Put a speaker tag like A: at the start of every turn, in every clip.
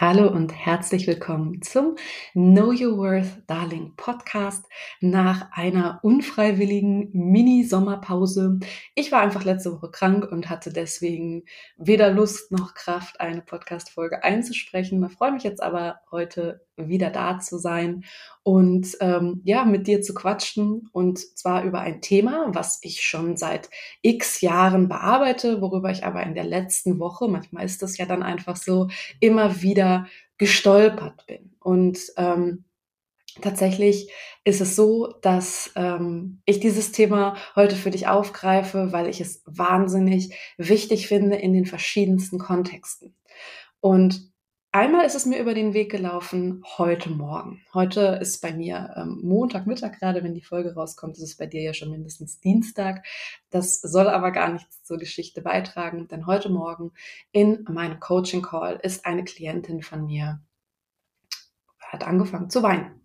A: Hallo und herzlich willkommen zum Know Your Worth Darling Podcast nach einer unfreiwilligen Mini-Sommerpause. Ich war einfach letzte Woche krank und hatte deswegen weder Lust noch Kraft, eine Podcast-Folge einzusprechen. Ich freue mich jetzt aber heute wieder da zu sein und ähm, ja, mit dir zu quatschen und zwar über ein Thema, was ich schon seit x Jahren bearbeite, worüber ich aber in der letzten Woche, manchmal ist das ja dann einfach so, immer wieder gestolpert bin. Und ähm, Tatsächlich ist es so, dass ähm, ich dieses Thema heute für dich aufgreife, weil ich es wahnsinnig wichtig finde in den verschiedensten Kontexten. Und Einmal ist es mir über den Weg gelaufen heute Morgen. Heute ist bei mir ähm, Montagmittag gerade, wenn die Folge rauskommt, ist es bei dir ja schon mindestens Dienstag. Das soll aber gar nichts zur Geschichte beitragen, denn heute Morgen in meinem Coaching Call ist eine Klientin von mir, hat angefangen zu weinen.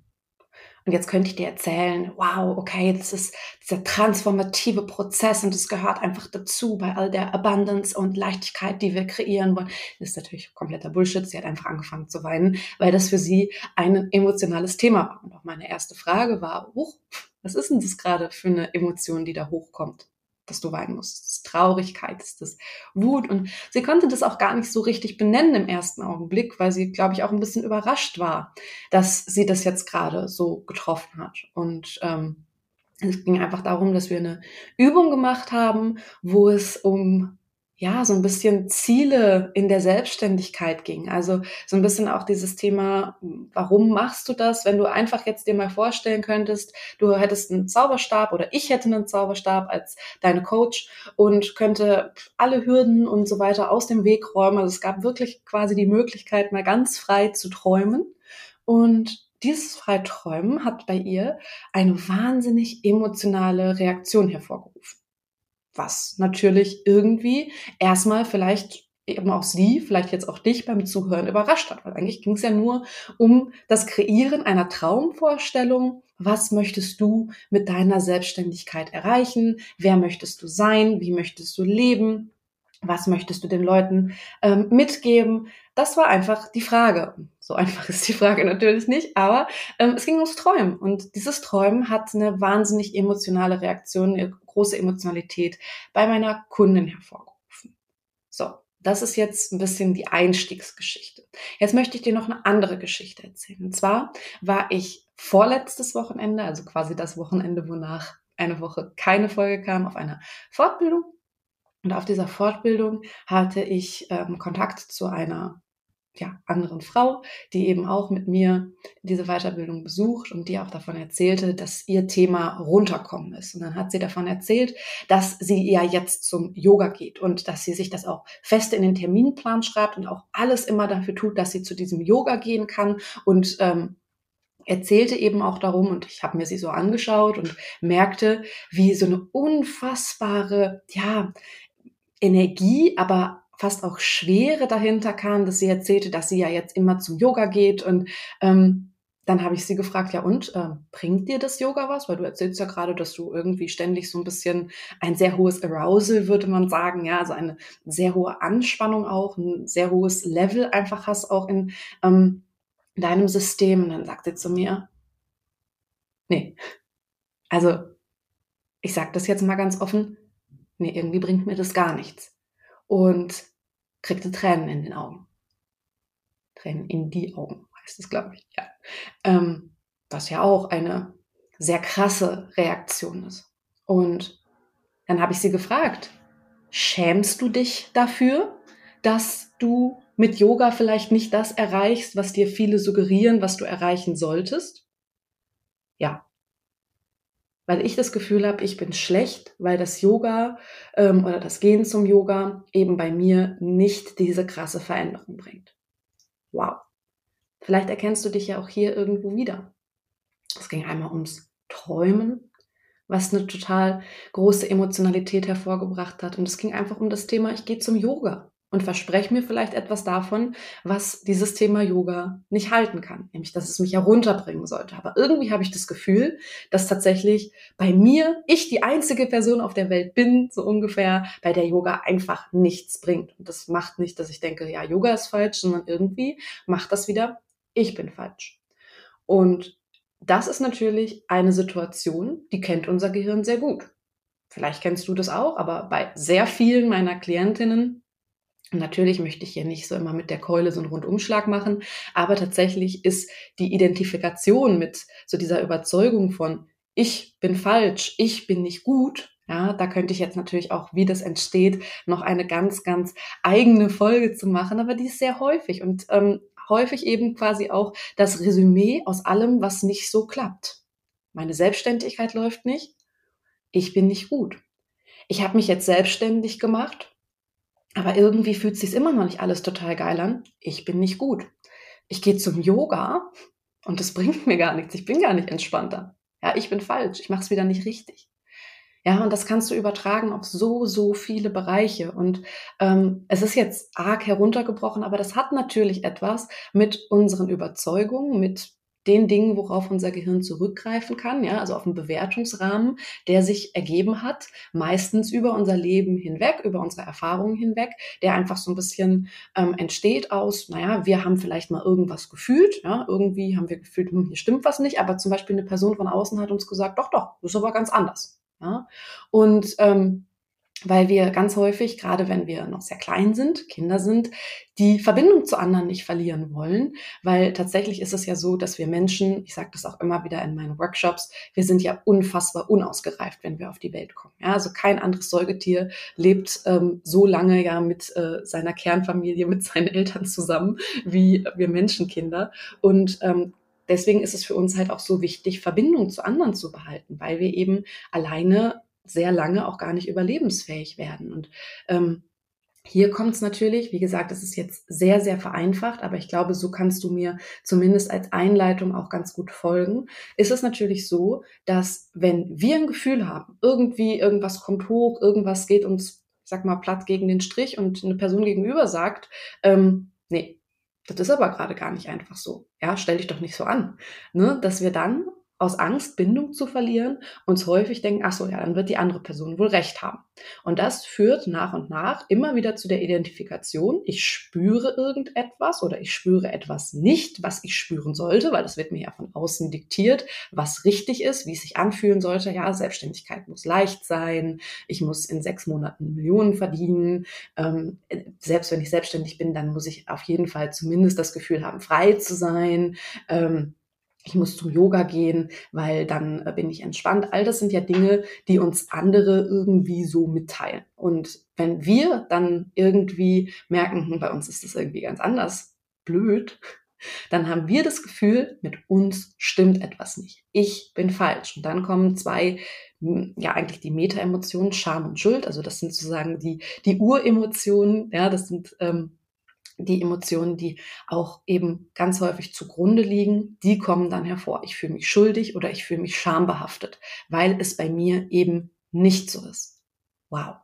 A: Und jetzt könnte ich dir erzählen, wow, okay, das ist dieser transformative Prozess und das gehört einfach dazu bei all der Abundance und Leichtigkeit, die wir kreieren wollen. Das ist natürlich kompletter Bullshit. Sie hat einfach angefangen zu weinen, weil das für sie ein emotionales Thema war. Und auch meine erste Frage war, huch, was ist denn das gerade für eine Emotion, die da hochkommt? Dass du weinen musst. Das ist Traurigkeit, das ist Wut. Und sie konnte das auch gar nicht so richtig benennen im ersten Augenblick, weil sie, glaube ich, auch ein bisschen überrascht war, dass sie das jetzt gerade so getroffen hat. Und ähm, es ging einfach darum, dass wir eine Übung gemacht haben, wo es um ja, so ein bisschen Ziele in der Selbstständigkeit ging. Also so ein bisschen auch dieses Thema, warum machst du das, wenn du einfach jetzt dir mal vorstellen könntest, du hättest einen Zauberstab oder ich hätte einen Zauberstab als deine Coach und könnte alle Hürden und so weiter aus dem Weg räumen. Also es gab wirklich quasi die Möglichkeit, mal ganz frei zu träumen. Und dieses Freiträumen hat bei ihr eine wahnsinnig emotionale Reaktion hervorgerufen was natürlich irgendwie erstmal vielleicht eben auch sie, vielleicht jetzt auch dich beim Zuhören überrascht hat, weil eigentlich ging es ja nur um das Kreieren einer Traumvorstellung. Was möchtest du mit deiner Selbstständigkeit erreichen? Wer möchtest du sein? Wie möchtest du leben? Was möchtest du den Leuten ähm, mitgeben? Das war einfach die Frage. So einfach ist die Frage natürlich nicht, aber ähm, es ging ums Träumen. Und dieses Träumen hat eine wahnsinnig emotionale Reaktion, eine große Emotionalität bei meiner Kundin hervorgerufen. So, das ist jetzt ein bisschen die Einstiegsgeschichte. Jetzt möchte ich dir noch eine andere Geschichte erzählen. Und zwar war ich vorletztes Wochenende, also quasi das Wochenende, wonach eine Woche keine Folge kam, auf einer Fortbildung und auf dieser Fortbildung hatte ich ähm, Kontakt zu einer ja, anderen Frau, die eben auch mit mir diese Weiterbildung besucht und die auch davon erzählte, dass ihr Thema runterkommen ist. Und dann hat sie davon erzählt, dass sie ja jetzt zum Yoga geht und dass sie sich das auch fest in den Terminplan schreibt und auch alles immer dafür tut, dass sie zu diesem Yoga gehen kann und ähm, erzählte eben auch darum und ich habe mir sie so angeschaut und merkte, wie so eine unfassbare, ja, Energie, aber fast auch Schwere dahinter kam, dass sie erzählte, dass sie ja jetzt immer zum Yoga geht und ähm, dann habe ich sie gefragt, ja und, äh, bringt dir das Yoga was? Weil du erzählst ja gerade, dass du irgendwie ständig so ein bisschen ein sehr hohes Arousal, würde man sagen, ja, also eine sehr hohe Anspannung auch, ein sehr hohes Level einfach hast auch in ähm, deinem System. Und dann sagt sie zu mir, nee, also ich sage das jetzt mal ganz offen, nee, irgendwie bringt mir das gar nichts. Und kriegte Tränen in den Augen. Tränen in die Augen heißt es, glaube ich, ja. Ähm, was ja auch eine sehr krasse Reaktion ist. Und dann habe ich sie gefragt, schämst du dich dafür, dass du mit Yoga vielleicht nicht das erreichst, was dir viele suggerieren, was du erreichen solltest? Ja, weil ich das Gefühl habe, ich bin schlecht, weil das Yoga ähm, oder das Gehen zum Yoga eben bei mir nicht diese krasse Veränderung bringt. Wow. Vielleicht erkennst du dich ja auch hier irgendwo wieder. Es ging einmal ums Träumen, was eine total große Emotionalität hervorgebracht hat. Und es ging einfach um das Thema, ich gehe zum Yoga. Und verspreche mir vielleicht etwas davon, was dieses Thema Yoga nicht halten kann, nämlich dass es mich herunterbringen sollte. Aber irgendwie habe ich das Gefühl, dass tatsächlich bei mir ich die einzige Person auf der Welt bin, so ungefähr, bei der Yoga einfach nichts bringt. Und das macht nicht, dass ich denke, ja, Yoga ist falsch, sondern irgendwie macht das wieder, ich bin falsch. Und das ist natürlich eine Situation, die kennt unser Gehirn sehr gut. Vielleicht kennst du das auch, aber bei sehr vielen meiner Klientinnen Natürlich möchte ich hier nicht so immer mit der Keule so einen Rundumschlag machen, aber tatsächlich ist die Identifikation mit so dieser Überzeugung von ich bin falsch, ich bin nicht gut, ja, da könnte ich jetzt natürlich auch, wie das entsteht, noch eine ganz, ganz eigene Folge zu machen, aber die ist sehr häufig und ähm, häufig eben quasi auch das Resümee aus allem, was nicht so klappt. Meine Selbstständigkeit läuft nicht, ich bin nicht gut. Ich habe mich jetzt selbstständig gemacht aber irgendwie fühlt sich immer noch nicht alles total geil an. Ich bin nicht gut. Ich gehe zum Yoga und das bringt mir gar nichts. Ich bin gar nicht entspannter. Ja, ich bin falsch. Ich mache es wieder nicht richtig. Ja, und das kannst du übertragen auf so, so viele Bereiche. Und ähm, es ist jetzt arg heruntergebrochen, aber das hat natürlich etwas mit unseren Überzeugungen, mit den Dingen, worauf unser Gehirn zurückgreifen kann, ja, also auf einen Bewertungsrahmen, der sich ergeben hat, meistens über unser Leben hinweg, über unsere Erfahrungen hinweg, der einfach so ein bisschen ähm, entsteht aus, naja, wir haben vielleicht mal irgendwas gefühlt, ja, irgendwie haben wir gefühlt, hm, hier stimmt was nicht, aber zum Beispiel eine Person von außen hat uns gesagt, doch, doch, das ist aber ganz anders, ja, und ähm, weil wir ganz häufig, gerade wenn wir noch sehr klein sind, Kinder sind, die Verbindung zu anderen nicht verlieren wollen, weil tatsächlich ist es ja so, dass wir Menschen, ich sage das auch immer wieder in meinen Workshops, wir sind ja unfassbar unausgereift, wenn wir auf die Welt kommen. Ja, also kein anderes Säugetier lebt ähm, so lange ja mit äh, seiner Kernfamilie, mit seinen Eltern zusammen wie wir Menschenkinder und ähm, Deswegen ist es für uns halt auch so wichtig, Verbindung zu anderen zu behalten, weil wir eben alleine sehr lange auch gar nicht überlebensfähig werden. Und ähm, hier kommt es natürlich, wie gesagt, es ist jetzt sehr, sehr vereinfacht, aber ich glaube, so kannst du mir zumindest als Einleitung auch ganz gut folgen. Ist es natürlich so, dass wenn wir ein Gefühl haben, irgendwie irgendwas kommt hoch, irgendwas geht uns, ich sag mal, platt gegen den Strich und eine Person gegenüber sagt, ähm, nee, das ist aber gerade gar nicht einfach so. Ja, stell dich doch nicht so an. Ne? Dass wir dann aus Angst, Bindung zu verlieren, uns häufig denken, ach so, ja, dann wird die andere Person wohl recht haben. Und das führt nach und nach immer wieder zu der Identifikation. Ich spüre irgendetwas oder ich spüre etwas nicht, was ich spüren sollte, weil das wird mir ja von außen diktiert, was richtig ist, wie es sich anfühlen sollte. Ja, Selbstständigkeit muss leicht sein. Ich muss in sechs Monaten Millionen verdienen. Ähm, selbst wenn ich selbstständig bin, dann muss ich auf jeden Fall zumindest das Gefühl haben, frei zu sein. Ähm, ich muss zum Yoga gehen, weil dann äh, bin ich entspannt. All das sind ja Dinge, die uns andere irgendwie so mitteilen. Und wenn wir dann irgendwie merken, hm, bei uns ist das irgendwie ganz anders, blöd, dann haben wir das Gefühl, mit uns stimmt etwas nicht. Ich bin falsch. Und dann kommen zwei, hm, ja eigentlich die Meta-Emotionen, Scham und Schuld. Also das sind sozusagen die, die Uremotionen. Ja, das sind ähm, die Emotionen, die auch eben ganz häufig zugrunde liegen, die kommen dann hervor. Ich fühle mich schuldig oder ich fühle mich schambehaftet, weil es bei mir eben nicht so ist. Wow.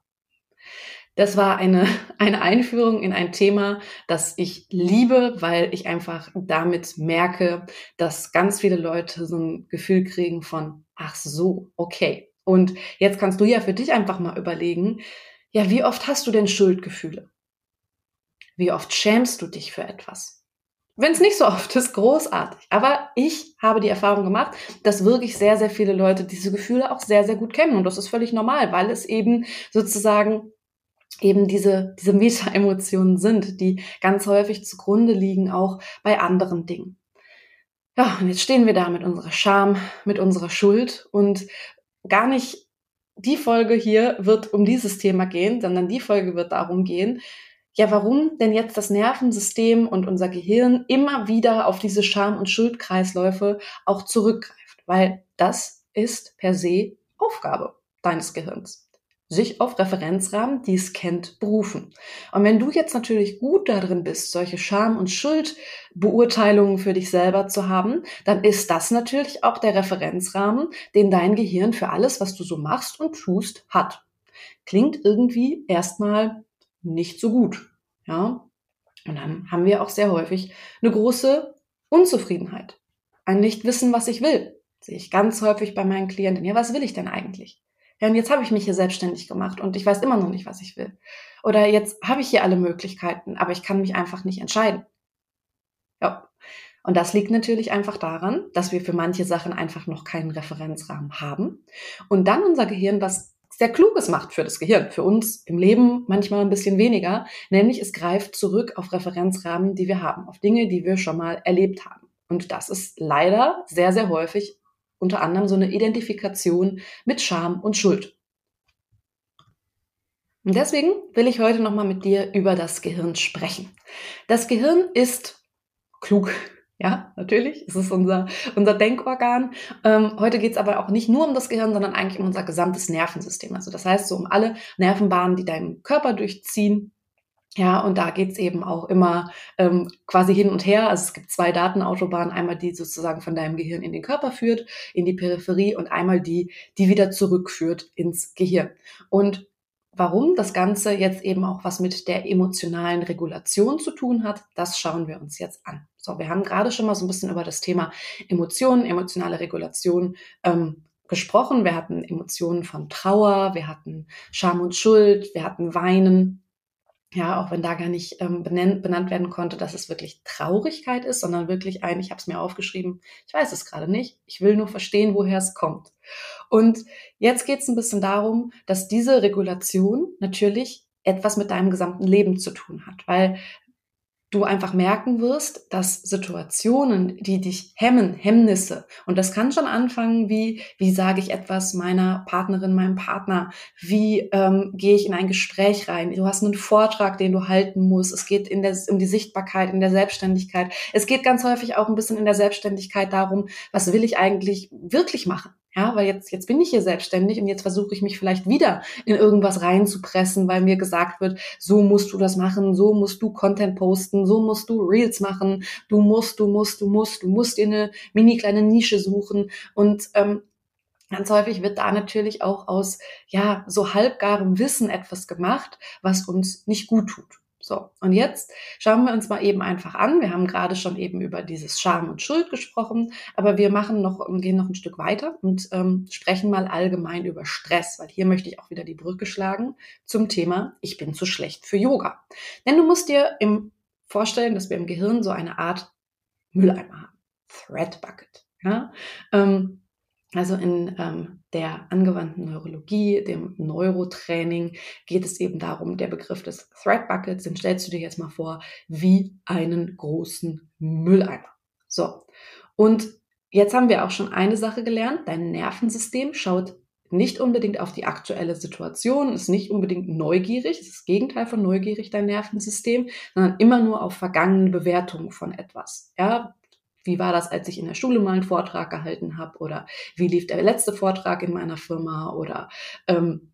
A: Das war eine, eine Einführung in ein Thema, das ich liebe, weil ich einfach damit merke, dass ganz viele Leute so ein Gefühl kriegen von, ach so, okay. Und jetzt kannst du ja für dich einfach mal überlegen, ja, wie oft hast du denn Schuldgefühle? Wie oft schämst du dich für etwas? Wenn es nicht so oft ist, großartig. Aber ich habe die Erfahrung gemacht, dass wirklich sehr, sehr viele Leute diese Gefühle auch sehr, sehr gut kennen. Und das ist völlig normal, weil es eben sozusagen eben diese, diese Meta-Emotionen sind, die ganz häufig zugrunde liegen, auch bei anderen Dingen. Ja, und jetzt stehen wir da mit unserer Scham, mit unserer Schuld und gar nicht die Folge hier wird um dieses Thema gehen, sondern die Folge wird darum gehen, ja, warum denn jetzt das Nervensystem und unser Gehirn immer wieder auf diese Scham- und Schuldkreisläufe auch zurückgreift? Weil das ist per se Aufgabe deines Gehirns. Sich auf Referenzrahmen, die es kennt, berufen. Und wenn du jetzt natürlich gut darin bist, solche Scham- und Schuldbeurteilungen für dich selber zu haben, dann ist das natürlich auch der Referenzrahmen, den dein Gehirn für alles, was du so machst und tust, hat. Klingt irgendwie erstmal nicht so gut. Ja. Und dann haben wir auch sehr häufig eine große Unzufriedenheit. Ein Nichtwissen, was ich will. Sehe ich ganz häufig bei meinen Klienten. Ja, was will ich denn eigentlich? Ja, und jetzt habe ich mich hier selbstständig gemacht und ich weiß immer noch nicht, was ich will. Oder jetzt habe ich hier alle Möglichkeiten, aber ich kann mich einfach nicht entscheiden. Ja. Und das liegt natürlich einfach daran, dass wir für manche Sachen einfach noch keinen Referenzrahmen haben. Und dann unser Gehirn was sehr Kluges macht für das Gehirn. Für uns im Leben manchmal ein bisschen weniger. Nämlich es greift zurück auf Referenzrahmen, die wir haben, auf Dinge, die wir schon mal erlebt haben. Und das ist leider sehr, sehr häufig unter anderem so eine Identifikation mit Scham und Schuld. Und deswegen will ich heute nochmal mit dir über das Gehirn sprechen. Das Gehirn ist klug. Ja, natürlich. Es ist unser, unser Denkorgan. Ähm, heute geht es aber auch nicht nur um das Gehirn, sondern eigentlich um unser gesamtes Nervensystem. Also das heißt so um alle Nervenbahnen, die deinen Körper durchziehen. Ja, und da geht's eben auch immer ähm, quasi hin und her. Also es gibt zwei Datenautobahnen, einmal die sozusagen von deinem Gehirn in den Körper führt, in die Peripherie und einmal die, die wieder zurückführt ins Gehirn. Und warum das Ganze jetzt eben auch was mit der emotionalen Regulation zu tun hat, das schauen wir uns jetzt an. So, wir haben gerade schon mal so ein bisschen über das Thema Emotionen, emotionale Regulation ähm, gesprochen. Wir hatten Emotionen von Trauer, wir hatten Scham und Schuld, wir hatten Weinen, ja, auch wenn da gar nicht ähm, benannt, benannt werden konnte, dass es wirklich Traurigkeit ist, sondern wirklich ein, ich habe es mir aufgeschrieben, ich weiß es gerade nicht, ich will nur verstehen, woher es kommt. Und jetzt geht es ein bisschen darum, dass diese Regulation natürlich etwas mit deinem gesamten Leben zu tun hat, weil du einfach merken wirst, dass Situationen, die dich hemmen, Hemmnisse, und das kann schon anfangen, wie, wie sage ich etwas meiner Partnerin, meinem Partner, wie ähm, gehe ich in ein Gespräch rein, du hast einen Vortrag, den du halten musst, es geht in der, um die Sichtbarkeit, in der Selbstständigkeit, es geht ganz häufig auch ein bisschen in der Selbstständigkeit darum, was will ich eigentlich wirklich machen. Ja, weil jetzt, jetzt bin ich hier selbstständig und jetzt versuche ich mich vielleicht wieder in irgendwas reinzupressen, weil mir gesagt wird, so musst du das machen, so musst du Content posten, so musst du Reels machen, du musst, du musst, du musst, du musst dir eine mini kleine Nische suchen und ähm, Ganz häufig wird da natürlich auch aus, ja, so halbgarem Wissen etwas gemacht, was uns nicht gut tut. So, und jetzt schauen wir uns mal eben einfach an. Wir haben gerade schon eben über dieses Scham und Schuld gesprochen, aber wir machen noch, gehen noch ein Stück weiter und ähm, sprechen mal allgemein über Stress, weil hier möchte ich auch wieder die Brücke schlagen zum Thema, ich bin zu schlecht für Yoga. Denn du musst dir im vorstellen, dass wir im Gehirn so eine Art Mülleimer haben. Thread Bucket. Ja? Ähm, also in ähm, der angewandten Neurologie, dem Neurotraining, geht es eben darum, der Begriff des Thread Buckets, den stellst du dir jetzt mal vor, wie einen großen Mülleimer. So, und jetzt haben wir auch schon eine Sache gelernt. Dein Nervensystem schaut nicht unbedingt auf die aktuelle Situation, ist nicht unbedingt neugierig, ist das Gegenteil von neugierig, dein Nervensystem, sondern immer nur auf vergangene Bewertungen von etwas. Ja, wie war das, als ich in der Schule mal einen Vortrag gehalten habe? Oder wie lief der letzte Vortrag in meiner Firma? Oder ähm,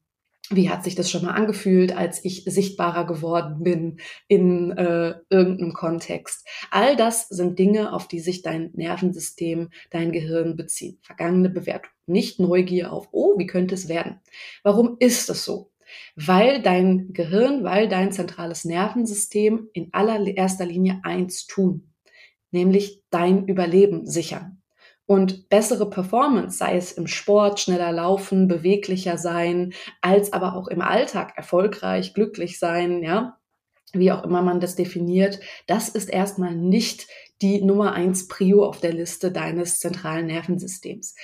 A: wie hat sich das schon mal angefühlt, als ich sichtbarer geworden bin in äh, irgendeinem Kontext? All das sind Dinge, auf die sich dein Nervensystem, dein Gehirn bezieht. Vergangene Bewertung. Nicht Neugier auf, oh, wie könnte es werden? Warum ist es so? Weil dein Gehirn, weil dein zentrales Nervensystem in allererster Linie eins tun nämlich dein Überleben sichern. Und bessere Performance, sei es im Sport, schneller laufen, beweglicher sein, als aber auch im Alltag erfolgreich, glücklich sein, ja, wie auch immer man das definiert, das ist erstmal nicht die Nummer eins Prio auf der Liste deines zentralen Nervensystems,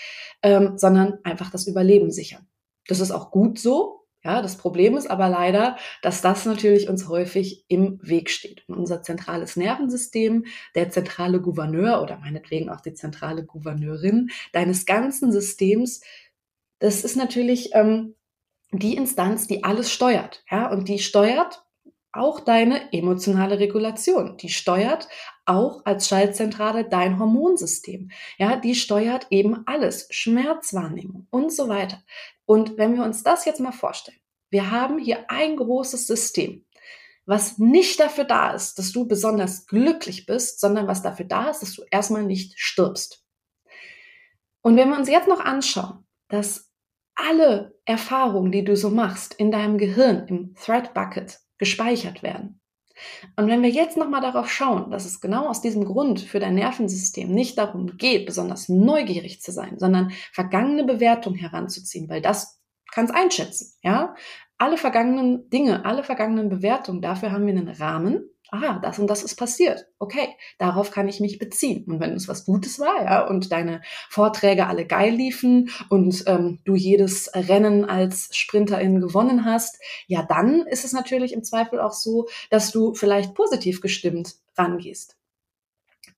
A: ähm, sondern einfach das Überleben sichern. Das ist auch gut so, ja, das Problem ist aber leider, dass das natürlich uns häufig im Weg steht. Und unser zentrales Nervensystem, der zentrale Gouverneur oder meinetwegen auch die zentrale Gouverneurin deines ganzen Systems, das ist natürlich ähm, die Instanz, die alles steuert. Ja, und die steuert auch deine emotionale Regulation. Die steuert auch als Schaltzentrale dein Hormonsystem. Ja, die steuert eben alles, Schmerzwahrnehmung und so weiter. Und wenn wir uns das jetzt mal vorstellen, wir haben hier ein großes System, was nicht dafür da ist, dass du besonders glücklich bist, sondern was dafür da ist, dass du erstmal nicht stirbst. Und wenn wir uns jetzt noch anschauen, dass alle Erfahrungen, die du so machst, in deinem Gehirn, im Thread Bucket gespeichert werden, Und wenn wir jetzt nochmal darauf schauen, dass es genau aus diesem Grund für dein Nervensystem nicht darum geht, besonders neugierig zu sein, sondern vergangene Bewertung heranzuziehen, weil das kann es einschätzen, ja. Alle vergangenen Dinge, alle vergangenen Bewertungen, dafür haben wir einen Rahmen, aha, das und das ist passiert. Okay, darauf kann ich mich beziehen. Und wenn es was Gutes war, ja, und deine Vorträge alle geil liefen und ähm, du jedes Rennen als Sprinterin gewonnen hast, ja, dann ist es natürlich im Zweifel auch so, dass du vielleicht positiv gestimmt rangehst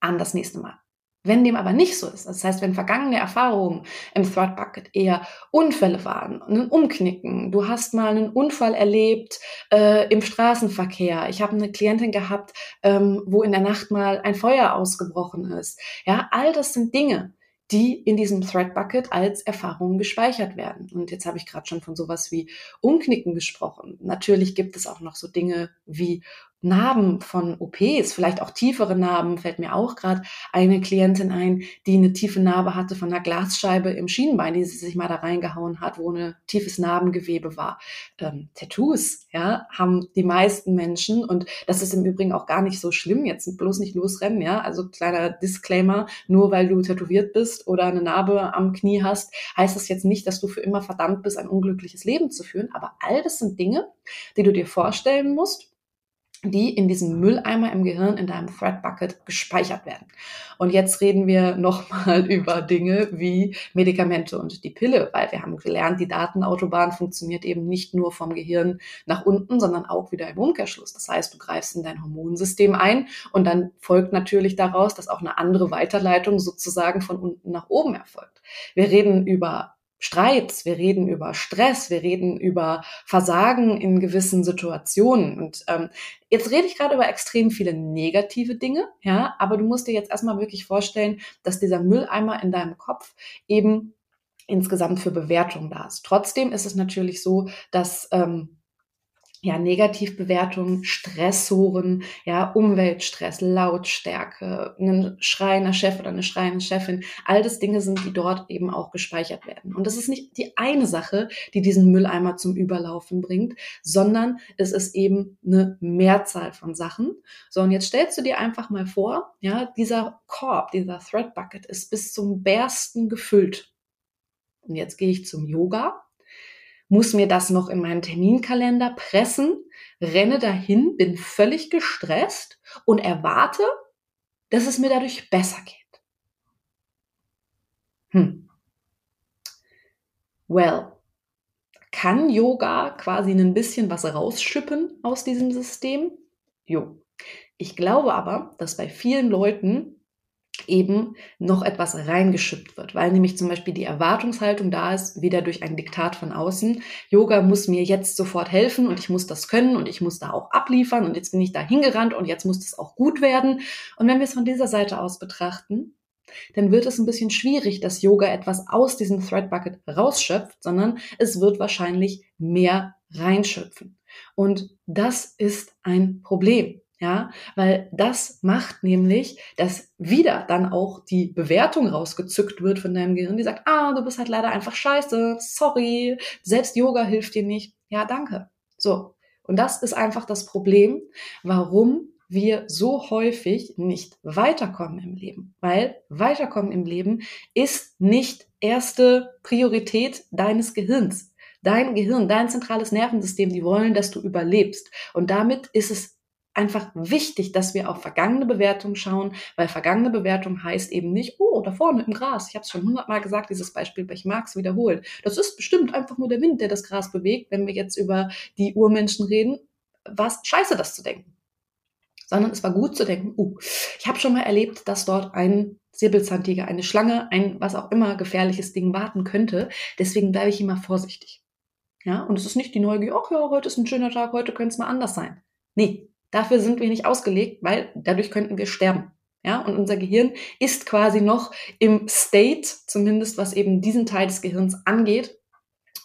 A: an das nächste Mal. Wenn dem aber nicht so ist, das heißt, wenn vergangene Erfahrungen im Threat Bucket eher Unfälle waren, ein Umknicken, du hast mal einen Unfall erlebt äh, im Straßenverkehr, ich habe eine Klientin gehabt, ähm, wo in der Nacht mal ein Feuer ausgebrochen ist. Ja, all das sind Dinge, die in diesem Thread Bucket als Erfahrungen gespeichert werden. Und jetzt habe ich gerade schon von sowas wie Umknicken gesprochen. Natürlich gibt es auch noch so Dinge wie Narben von OPs, vielleicht auch tiefere Narben, fällt mir auch gerade eine Klientin ein, die eine tiefe Narbe hatte von einer Glasscheibe im Schienenbein, die sie sich mal da reingehauen hat, wo ein tiefes Narbengewebe war. Ähm, Tattoos, ja, haben die meisten Menschen und das ist im Übrigen auch gar nicht so schlimm, jetzt bloß nicht losrennen, ja, also kleiner Disclaimer, nur weil du tätowiert bist oder eine Narbe am Knie hast, heißt das jetzt nicht, dass du für immer verdammt bist, ein unglückliches Leben zu führen, aber all das sind Dinge, die du dir vorstellen musst, die in diesem Mülleimer im Gehirn in deinem Thread Bucket gespeichert werden. Und jetzt reden wir nochmal über Dinge wie Medikamente und die Pille, weil wir haben gelernt, die Datenautobahn funktioniert eben nicht nur vom Gehirn nach unten, sondern auch wieder im Umkehrschluss. Das heißt, du greifst in dein Hormonsystem ein und dann folgt natürlich daraus, dass auch eine andere Weiterleitung sozusagen von unten nach oben erfolgt. Wir reden über Streits, wir reden über Stress, wir reden über Versagen in gewissen Situationen. Und ähm, jetzt rede ich gerade über extrem viele negative Dinge, ja, aber du musst dir jetzt erstmal wirklich vorstellen, dass dieser Mülleimer in deinem Kopf eben insgesamt für Bewertung da ist. Trotzdem ist es natürlich so, dass ähm, ja, Negativbewertungen, Stressoren, ja, Umweltstress, Lautstärke, ein schreiender Chef oder eine schreiende Chefin, all das Dinge sind, die dort eben auch gespeichert werden. Und das ist nicht die eine Sache, die diesen Mülleimer zum Überlaufen bringt, sondern es ist eben eine Mehrzahl von Sachen. So, und jetzt stellst du dir einfach mal vor, ja, dieser Korb, dieser Thread Bucket ist bis zum Bersten gefüllt. Und jetzt gehe ich zum Yoga muss mir das noch in meinen Terminkalender pressen, renne dahin, bin völlig gestresst und erwarte, dass es mir dadurch besser geht. Hm. Well, kann Yoga quasi ein bisschen was rausschippen aus diesem System? Jo. Ich glaube aber, dass bei vielen Leuten eben noch etwas reingeschüppt wird, weil nämlich zum Beispiel die Erwartungshaltung da ist, wieder durch ein Diktat von außen. Yoga muss mir jetzt sofort helfen und ich muss das können und ich muss da auch abliefern und jetzt bin ich da hingerannt und jetzt muss das auch gut werden. Und wenn wir es von dieser Seite aus betrachten, dann wird es ein bisschen schwierig, dass Yoga etwas aus diesem Thread Bucket rausschöpft, sondern es wird wahrscheinlich mehr reinschöpfen. Und das ist ein Problem. Ja, weil das macht nämlich, dass wieder dann auch die Bewertung rausgezückt wird von deinem Gehirn, die sagt, ah, du bist halt leider einfach scheiße, sorry, selbst Yoga hilft dir nicht. Ja, danke. So. Und das ist einfach das Problem, warum wir so häufig nicht weiterkommen im Leben. Weil weiterkommen im Leben ist nicht erste Priorität deines Gehirns. Dein Gehirn, dein zentrales Nervensystem, die wollen, dass du überlebst. Und damit ist es einfach wichtig, dass wir auf vergangene Bewertungen schauen, weil vergangene Bewertung heißt eben nicht, oh, da vorne im Gras, ich habe es schon hundertmal gesagt, dieses Beispiel, ich mag es wiederholen. Das ist bestimmt einfach nur der Wind, der das Gras bewegt, wenn wir jetzt über die Urmenschen reden. Was scheiße, das zu denken. Sondern es war gut zu denken, uh, ich habe schon mal erlebt, dass dort ein Säbelzahntiger, eine Schlange, ein was auch immer gefährliches Ding warten könnte. Deswegen bleibe ich immer vorsichtig. Ja, und es ist nicht die Neugier, ach ja, heute ist ein schöner Tag, heute könnte es mal anders sein. Nee, Dafür sind wir nicht ausgelegt, weil dadurch könnten wir sterben. Ja, und unser Gehirn ist quasi noch im State, zumindest was eben diesen Teil des Gehirns angeht,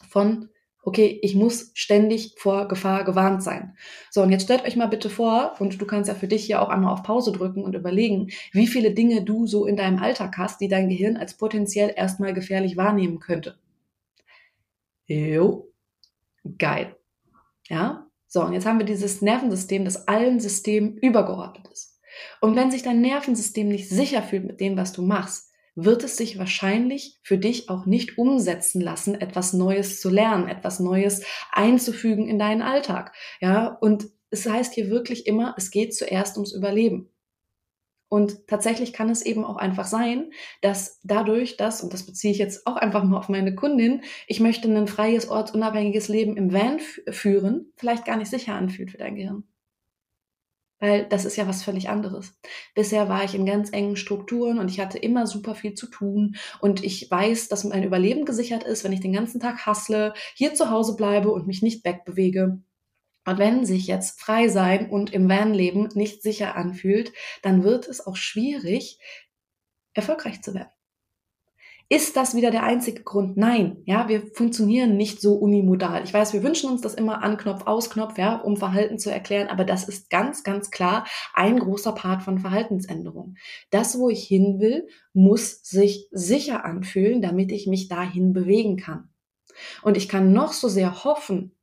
A: von, okay, ich muss ständig vor Gefahr gewarnt sein. So, und jetzt stellt euch mal bitte vor, und du kannst ja für dich hier auch einmal auf Pause drücken und überlegen, wie viele Dinge du so in deinem Alltag hast, die dein Gehirn als potenziell erstmal gefährlich wahrnehmen könnte. Jo, geil. Ja, So, und jetzt haben wir dieses Nervensystem, das allen Systemen übergeordnet ist. Und wenn sich dein Nervensystem nicht sicher fühlt mit dem, was du machst, wird es sich wahrscheinlich für dich auch nicht umsetzen lassen, etwas Neues zu lernen, etwas Neues einzufügen in deinen Alltag. Ja, und es heißt hier wirklich immer, es geht zuerst ums Überleben. Und tatsächlich kann es eben auch einfach sein, dass dadurch, dass, und das beziehe ich jetzt auch einfach mal auf meine Kundin, ich möchte ein freies, ortsunabhängiges Leben im Van führen, vielleicht gar nicht sicher anfühlt für dein Gehirn. Weil das ist ja was völlig anderes. Bisher war ich in ganz engen Strukturen und ich hatte immer super viel zu tun und ich weiß, dass mein Überleben gesichert ist, wenn ich den ganzen Tag hassle, hier zu Hause bleibe und mich nicht wegbewege. Und wenn sich jetzt frei sein und im Van-Leben nicht sicher anfühlt, dann wird es auch schwierig, erfolgreich zu werden. Ist das wieder der einzige Grund? Nein, ja, wir funktionieren nicht so unimodal. Ich weiß, wir wünschen uns das immer an Knopf, aus Knopf, ja, um Verhalten zu erklären, aber das ist ganz, ganz klar ein großer Part von Verhaltensänderung. Das, wo ich hin will, muss sich sicher anfühlen, damit ich mich dahin bewegen kann. Und ich kann noch so sehr hoffen,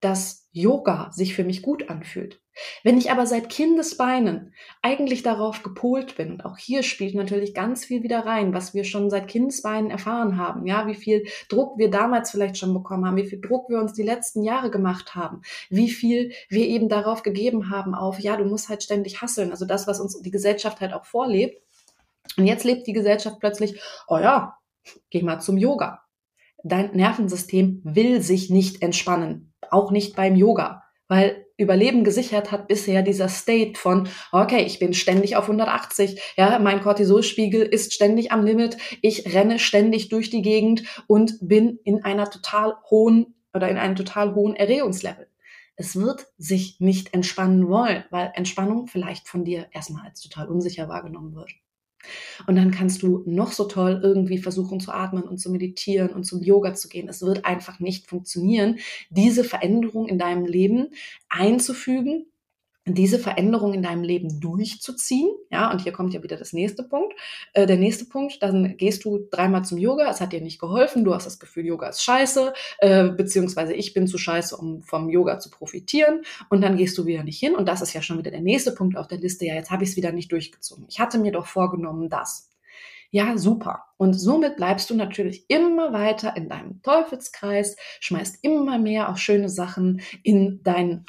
A: dass Yoga sich für mich gut anfühlt. Wenn ich aber seit Kindesbeinen eigentlich darauf gepolt bin, und auch hier spielt natürlich ganz viel wieder rein, was wir schon seit Kindesbeinen erfahren haben, ja, wie viel Druck wir damals vielleicht schon bekommen haben, wie viel Druck wir uns die letzten Jahre gemacht haben, wie viel wir eben darauf gegeben haben auf, ja, du musst halt ständig hasseln, also das, was uns die Gesellschaft halt auch vorlebt. Und jetzt lebt die Gesellschaft plötzlich, oh ja, geh mal zum Yoga. Dein Nervensystem will sich nicht entspannen auch nicht beim Yoga, weil Überleben gesichert hat bisher dieser State von, okay, ich bin ständig auf 180, ja, mein Cortisolspiegel ist ständig am Limit, ich renne ständig durch die Gegend und bin in einer total hohen oder in einem total hohen Erregungslevel. Es wird sich nicht entspannen wollen, weil Entspannung vielleicht von dir erstmal als total unsicher wahrgenommen wird. Und dann kannst du noch so toll irgendwie versuchen zu atmen und zu meditieren und zum Yoga zu gehen. Es wird einfach nicht funktionieren, diese Veränderung in deinem Leben einzufügen, diese Veränderung in deinem Leben durchzuziehen. Ja, und hier kommt ja wieder das nächste Punkt. Äh, der nächste Punkt, dann gehst du dreimal zum Yoga, es hat dir nicht geholfen, du hast das Gefühl, Yoga ist scheiße, äh, beziehungsweise ich bin zu scheiße, um vom Yoga zu profitieren. Und dann gehst du wieder nicht hin. Und das ist ja schon wieder der nächste Punkt auf der Liste. Ja, jetzt habe ich es wieder nicht durchgezogen. Ich hatte mir doch vorgenommen, das. Ja, super. Und somit bleibst du natürlich immer weiter in deinem Teufelskreis, schmeißt immer mehr auch schöne Sachen in dein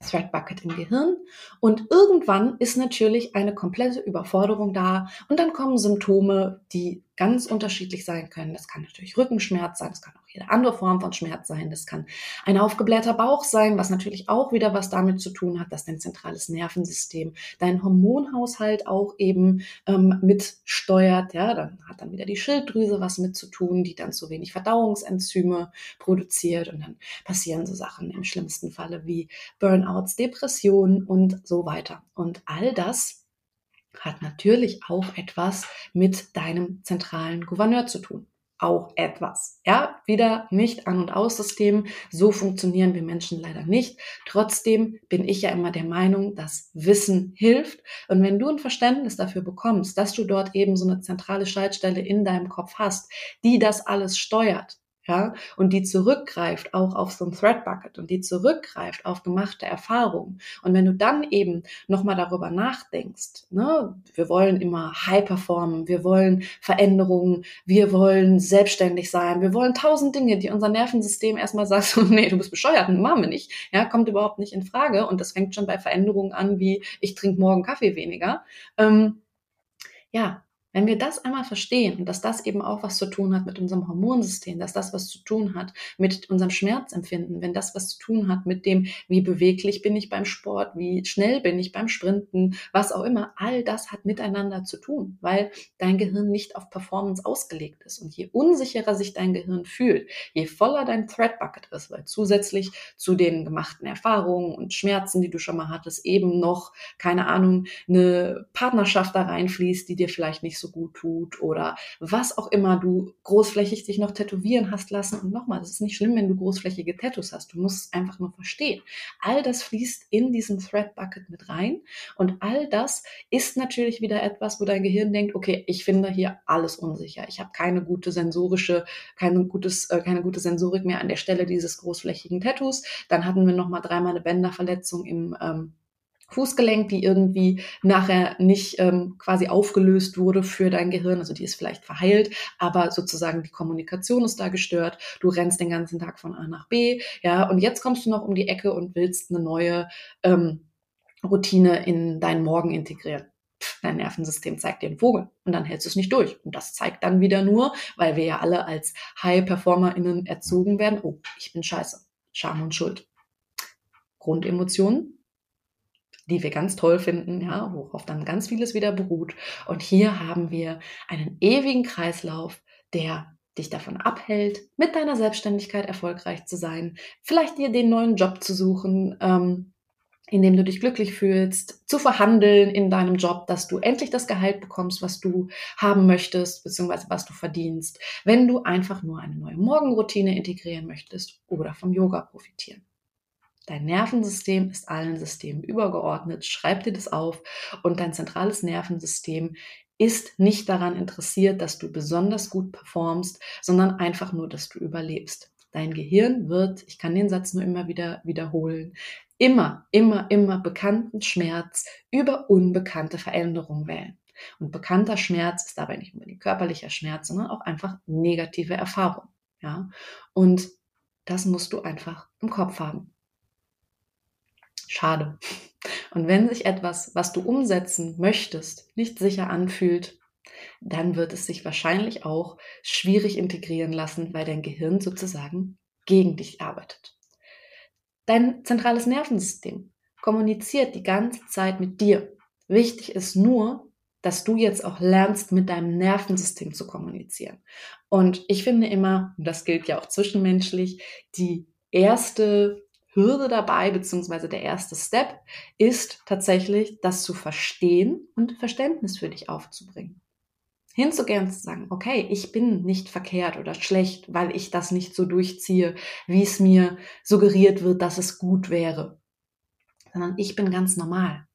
A: Threadbucket im Gehirn. Und irgendwann ist natürlich eine komplette Überforderung da. Und dann kommen Symptome, die ganz unterschiedlich sein können. Das kann natürlich Rückenschmerz sein, das kann auch jede andere Form von Schmerz sein, das kann ein aufgeblähter Bauch sein, was natürlich auch wieder was damit zu tun hat, dass dein zentrales Nervensystem deinen Hormonhaushalt auch eben ähm, mitsteuert. Ja, dann hat dann wieder die Schilddrüse was mit zu tun, die dann zu wenig Verdauungsenzyme produziert und dann passieren so Sachen im schlimmsten Falle wie Burnouts, Depressionen und so weiter. Und all das hat natürlich auch etwas mit deinem zentralen Gouverneur zu tun. Auch etwas. Ja, wieder nicht An- und Aus-System. So funktionieren wir Menschen leider nicht. Trotzdem bin ich ja immer der Meinung, dass Wissen hilft. Und wenn du ein Verständnis dafür bekommst, dass du dort eben so eine zentrale Schaltstelle in deinem Kopf hast, die das alles steuert, ja, und die zurückgreift auch auf so ein Threadbucket und die zurückgreift auf gemachte Erfahrungen. Und wenn du dann eben nochmal darüber nachdenkst, ne, wir wollen immer high performen, wir wollen Veränderungen, wir wollen selbstständig sein, wir wollen tausend Dinge, die unser Nervensystem erstmal sagt, so, nee, du bist bescheuert, machen wir nicht, ja, kommt überhaupt nicht in Frage. Und das fängt schon bei Veränderungen an, wie ich trinke morgen Kaffee weniger. Ähm, ja, wenn wir das einmal verstehen und dass das eben auch was zu tun hat mit unserem Hormonsystem, dass das was zu tun hat mit unserem Schmerzempfinden, wenn das was zu tun hat mit dem, wie beweglich bin ich beim Sport, wie schnell bin ich beim Sprinten, was auch immer, all das hat miteinander zu tun, weil dein Gehirn nicht auf Performance ausgelegt ist. Und je unsicherer sich dein Gehirn fühlt, je voller dein Threadbucket ist, weil zusätzlich zu den gemachten Erfahrungen und Schmerzen, die du schon mal hattest, eben noch, keine Ahnung, eine Partnerschaft da reinfließt, die dir vielleicht nicht so so gut tut oder was auch immer du großflächig dich noch tätowieren hast lassen. Und nochmal, das ist nicht schlimm, wenn du großflächige Tattoos hast. Du musst es einfach nur verstehen. All das fließt in diesen Thread Bucket mit rein und all das ist natürlich wieder etwas, wo dein Gehirn denkt, okay, ich finde hier alles unsicher. Ich habe keine gute sensorische, keine, gutes, äh, keine gute Sensorik mehr an der Stelle dieses großflächigen Tattoos. Dann hatten wir nochmal dreimal eine Bänderverletzung im ähm, Fußgelenk, die irgendwie nachher nicht ähm, quasi aufgelöst wurde für dein Gehirn. Also die ist vielleicht verheilt, aber sozusagen die Kommunikation ist da gestört. Du rennst den ganzen Tag von A nach B, ja, und jetzt kommst du noch um die Ecke und willst eine neue ähm, Routine in deinen Morgen integrieren. Pff, dein Nervensystem zeigt dir einen Vogel und dann hältst du es nicht durch. Und das zeigt dann wieder nur, weil wir ja alle als High-PerformerInnen erzogen werden, oh, ich bin scheiße. Scham und Schuld. Grundemotionen, die wir ganz toll finden, ja, worauf dann ganz vieles wieder beruht. Und hier haben wir einen ewigen Kreislauf, der dich davon abhält, mit deiner Selbstständigkeit erfolgreich zu sein, vielleicht dir den neuen Job zu suchen, ähm, in dem du dich glücklich fühlst, zu verhandeln in deinem Job, dass du endlich das Gehalt bekommst, was du haben möchtest, beziehungsweise was du verdienst, wenn du einfach nur eine neue Morgenroutine integrieren möchtest oder vom Yoga profitieren. Dein Nervensystem ist allen Systemen übergeordnet. Schreib dir das auf. Und dein zentrales Nervensystem ist nicht daran interessiert, dass du besonders gut performst, sondern einfach nur, dass du überlebst. Dein Gehirn wird, ich kann den Satz nur immer wieder wiederholen, immer, immer, immer bekannten Schmerz über unbekannte Veränderungen wählen. Und bekannter Schmerz ist dabei nicht unbedingt körperlicher Schmerz, sondern auch einfach negative Erfahrung. Ja? Und das musst du einfach im Kopf haben. Schade. Und wenn sich etwas, was du umsetzen möchtest, nicht sicher anfühlt, dann wird es sich wahrscheinlich auch schwierig integrieren lassen, weil dein Gehirn sozusagen gegen dich arbeitet. Dein zentrales Nervensystem kommuniziert die ganze Zeit mit dir. Wichtig ist nur, dass du jetzt auch lernst, mit deinem Nervensystem zu kommunizieren. Und ich finde immer, und das gilt ja auch zwischenmenschlich, die erste Hürde dabei, beziehungsweise der erste Step ist tatsächlich, das zu verstehen und Verständnis für dich aufzubringen. Hinzugehen zu sagen, okay, ich bin nicht verkehrt oder schlecht, weil ich das nicht so durchziehe, wie es mir suggeriert wird, dass es gut wäre, sondern ich bin ganz normal.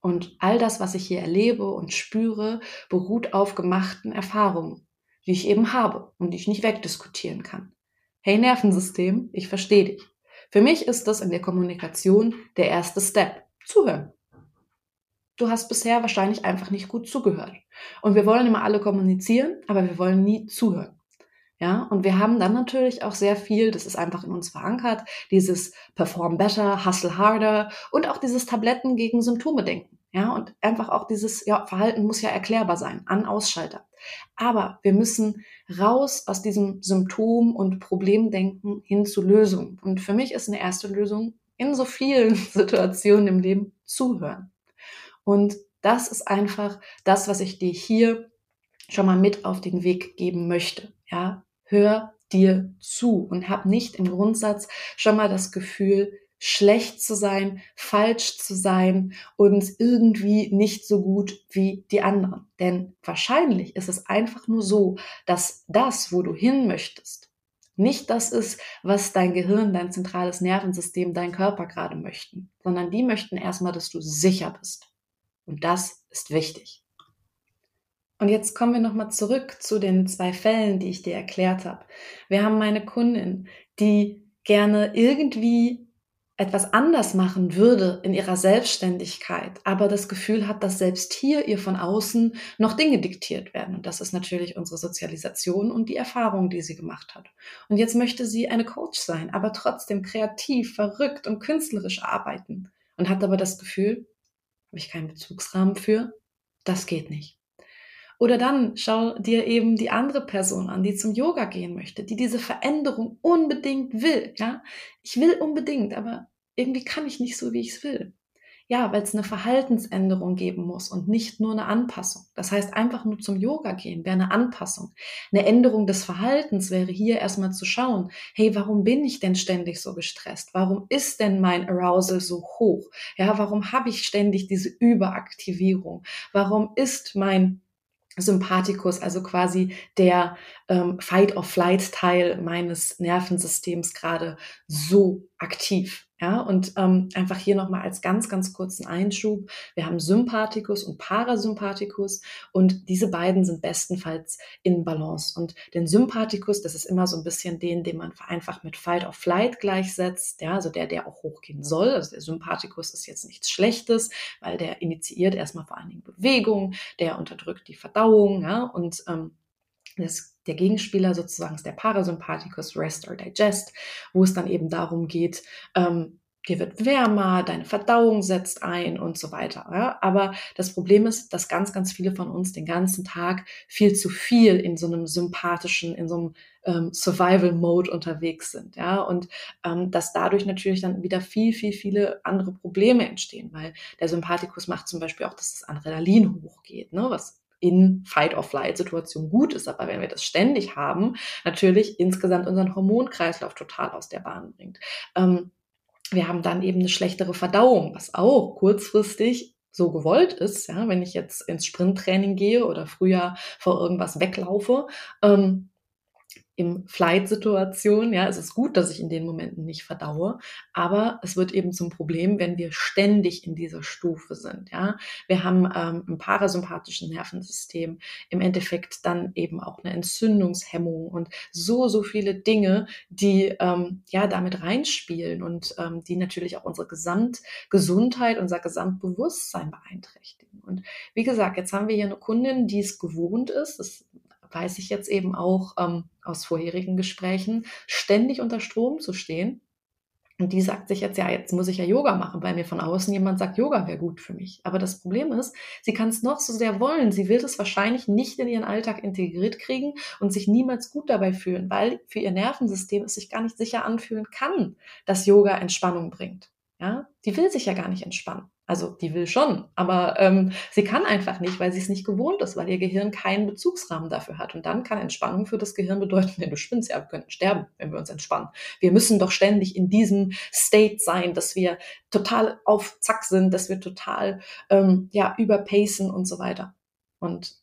A: Und all das, was ich hier erlebe und spüre, beruht auf gemachten Erfahrungen, die ich eben habe und die ich nicht wegdiskutieren kann. Hey Nervensystem, ich verstehe dich. Für mich ist das in der Kommunikation der erste Step. Zuhören. Du hast bisher wahrscheinlich einfach nicht gut zugehört. Und wir wollen immer alle kommunizieren, aber wir wollen nie zuhören. Ja, und wir haben dann natürlich auch sehr viel, das ist einfach in uns verankert, dieses Perform better, hustle harder und auch dieses Tabletten gegen Symptome denken. Ja, und einfach auch dieses, ja, Verhalten muss ja erklärbar sein, an Ausschalter. Aber wir müssen raus aus diesem Symptom- und Problemdenken hin zu Lösungen. Und für mich ist eine erste Lösung in so vielen Situationen im Leben zuhören. Und das ist einfach das, was ich dir hier schon mal mit auf den Weg geben möchte. Ja, hör dir zu und hab nicht im Grundsatz schon mal das Gefühl, schlecht zu sein, falsch zu sein und irgendwie nicht so gut wie die anderen. Denn wahrscheinlich ist es einfach nur so, dass das, wo du hin möchtest, nicht das ist, was dein Gehirn, dein zentrales Nervensystem, dein Körper gerade möchten, sondern die möchten erstmal, dass du sicher bist. Und das ist wichtig. Und jetzt kommen wir nochmal zurück zu den zwei Fällen, die ich dir erklärt habe. Wir haben meine Kundin, die gerne irgendwie etwas anders machen würde in ihrer Selbstständigkeit, aber das Gefühl hat, dass selbst hier ihr von außen noch Dinge diktiert werden. Und das ist natürlich unsere Sozialisation und die Erfahrung, die sie gemacht hat. Und jetzt möchte sie eine Coach sein, aber trotzdem kreativ, verrückt und künstlerisch arbeiten und hat aber das Gefühl, habe ich keinen Bezugsrahmen für, das geht nicht. Oder dann schau dir eben die andere Person an, die zum Yoga gehen möchte, die diese Veränderung unbedingt will. Ja, ich will unbedingt, aber irgendwie kann ich nicht so, wie ich es will. Ja, weil es eine Verhaltensänderung geben muss und nicht nur eine Anpassung. Das heißt, einfach nur zum Yoga gehen wäre eine Anpassung. Eine Änderung des Verhaltens wäre hier erstmal zu schauen, hey, warum bin ich denn ständig so gestresst? Warum ist denn mein Arousal so hoch? Ja, warum habe ich ständig diese Überaktivierung? Warum ist mein Sympathikus, also quasi der ähm, Fight-or-Flight-Teil meines Nervensystems gerade so aktiv. Ja, und ähm, einfach hier nochmal als ganz, ganz kurzen Einschub. Wir haben Sympathikus und Parasympathikus und diese beiden sind bestenfalls in Balance. Und den Sympathikus, das ist immer so ein bisschen den, den man einfach mit Fight or Flight gleichsetzt. Ja, also der, der auch hochgehen soll. Also der Sympathikus ist jetzt nichts Schlechtes, weil der initiiert erstmal vor allen Dingen Bewegung, der unterdrückt die Verdauung, ja, und ähm, das, der Gegenspieler sozusagen ist der Parasympathikus Rest or Digest, wo es dann eben darum geht, ähm, dir wird wärmer, deine Verdauung setzt ein und so weiter. Ja? Aber das Problem ist, dass ganz, ganz viele von uns den ganzen Tag viel zu viel in so einem sympathischen, in so einem ähm, Survival-Mode unterwegs sind. Ja? Und ähm, dass dadurch natürlich dann wieder viel, viel, viele andere Probleme entstehen, weil der Sympathikus macht zum Beispiel auch, dass das Adrenalin hochgeht, ne? was in Fight-or-Flight-Situationen gut ist. Aber wenn wir das ständig haben, natürlich insgesamt unseren Hormonkreislauf total aus der Bahn bringt. Ähm, wir haben dann eben eine schlechtere Verdauung, was auch kurzfristig so gewollt ist, ja, wenn ich jetzt ins Sprinttraining gehe oder früher vor irgendwas weglaufe, ähm, im Flight-Situation. Ja, es ist gut, dass ich in den Momenten nicht verdaue, aber es wird eben zum Problem, wenn wir ständig in dieser Stufe sind. Ja, wir haben ähm, im parasympathischen Nervensystem im Endeffekt dann eben auch eine Entzündungshemmung und so so viele Dinge, die ähm, ja damit reinspielen und ähm, die natürlich auch unsere Gesamtgesundheit, unser Gesamtbewusstsein beeinträchtigen. Und wie gesagt, jetzt haben wir hier eine Kundin, die es gewohnt ist. Das weiß ich jetzt eben auch ähm, aus vorherigen Gesprächen, ständig unter Strom zu stehen. Und die sagt sich jetzt, ja, jetzt muss ich ja Yoga machen, weil mir von außen jemand sagt, Yoga wäre gut für mich. Aber das Problem ist, sie kann es noch so sehr wollen. Sie wird es wahrscheinlich nicht in ihren Alltag integriert kriegen und sich niemals gut dabei fühlen, weil für ihr Nervensystem es sich gar nicht sicher anfühlen kann, dass Yoga Entspannung bringt. Ja, die will sich ja gar nicht entspannen. Also die will schon, aber ähm, sie kann einfach nicht, weil sie es nicht gewohnt ist, weil ihr Gehirn keinen Bezugsrahmen dafür hat. Und dann kann Entspannung für das Gehirn bedeuten, wenn du spinnst, ja, wir könnten sterben, wenn wir uns entspannen. Wir müssen doch ständig in diesem State sein, dass wir total auf Zack sind, dass wir total ähm, ja überpacen und so weiter. Und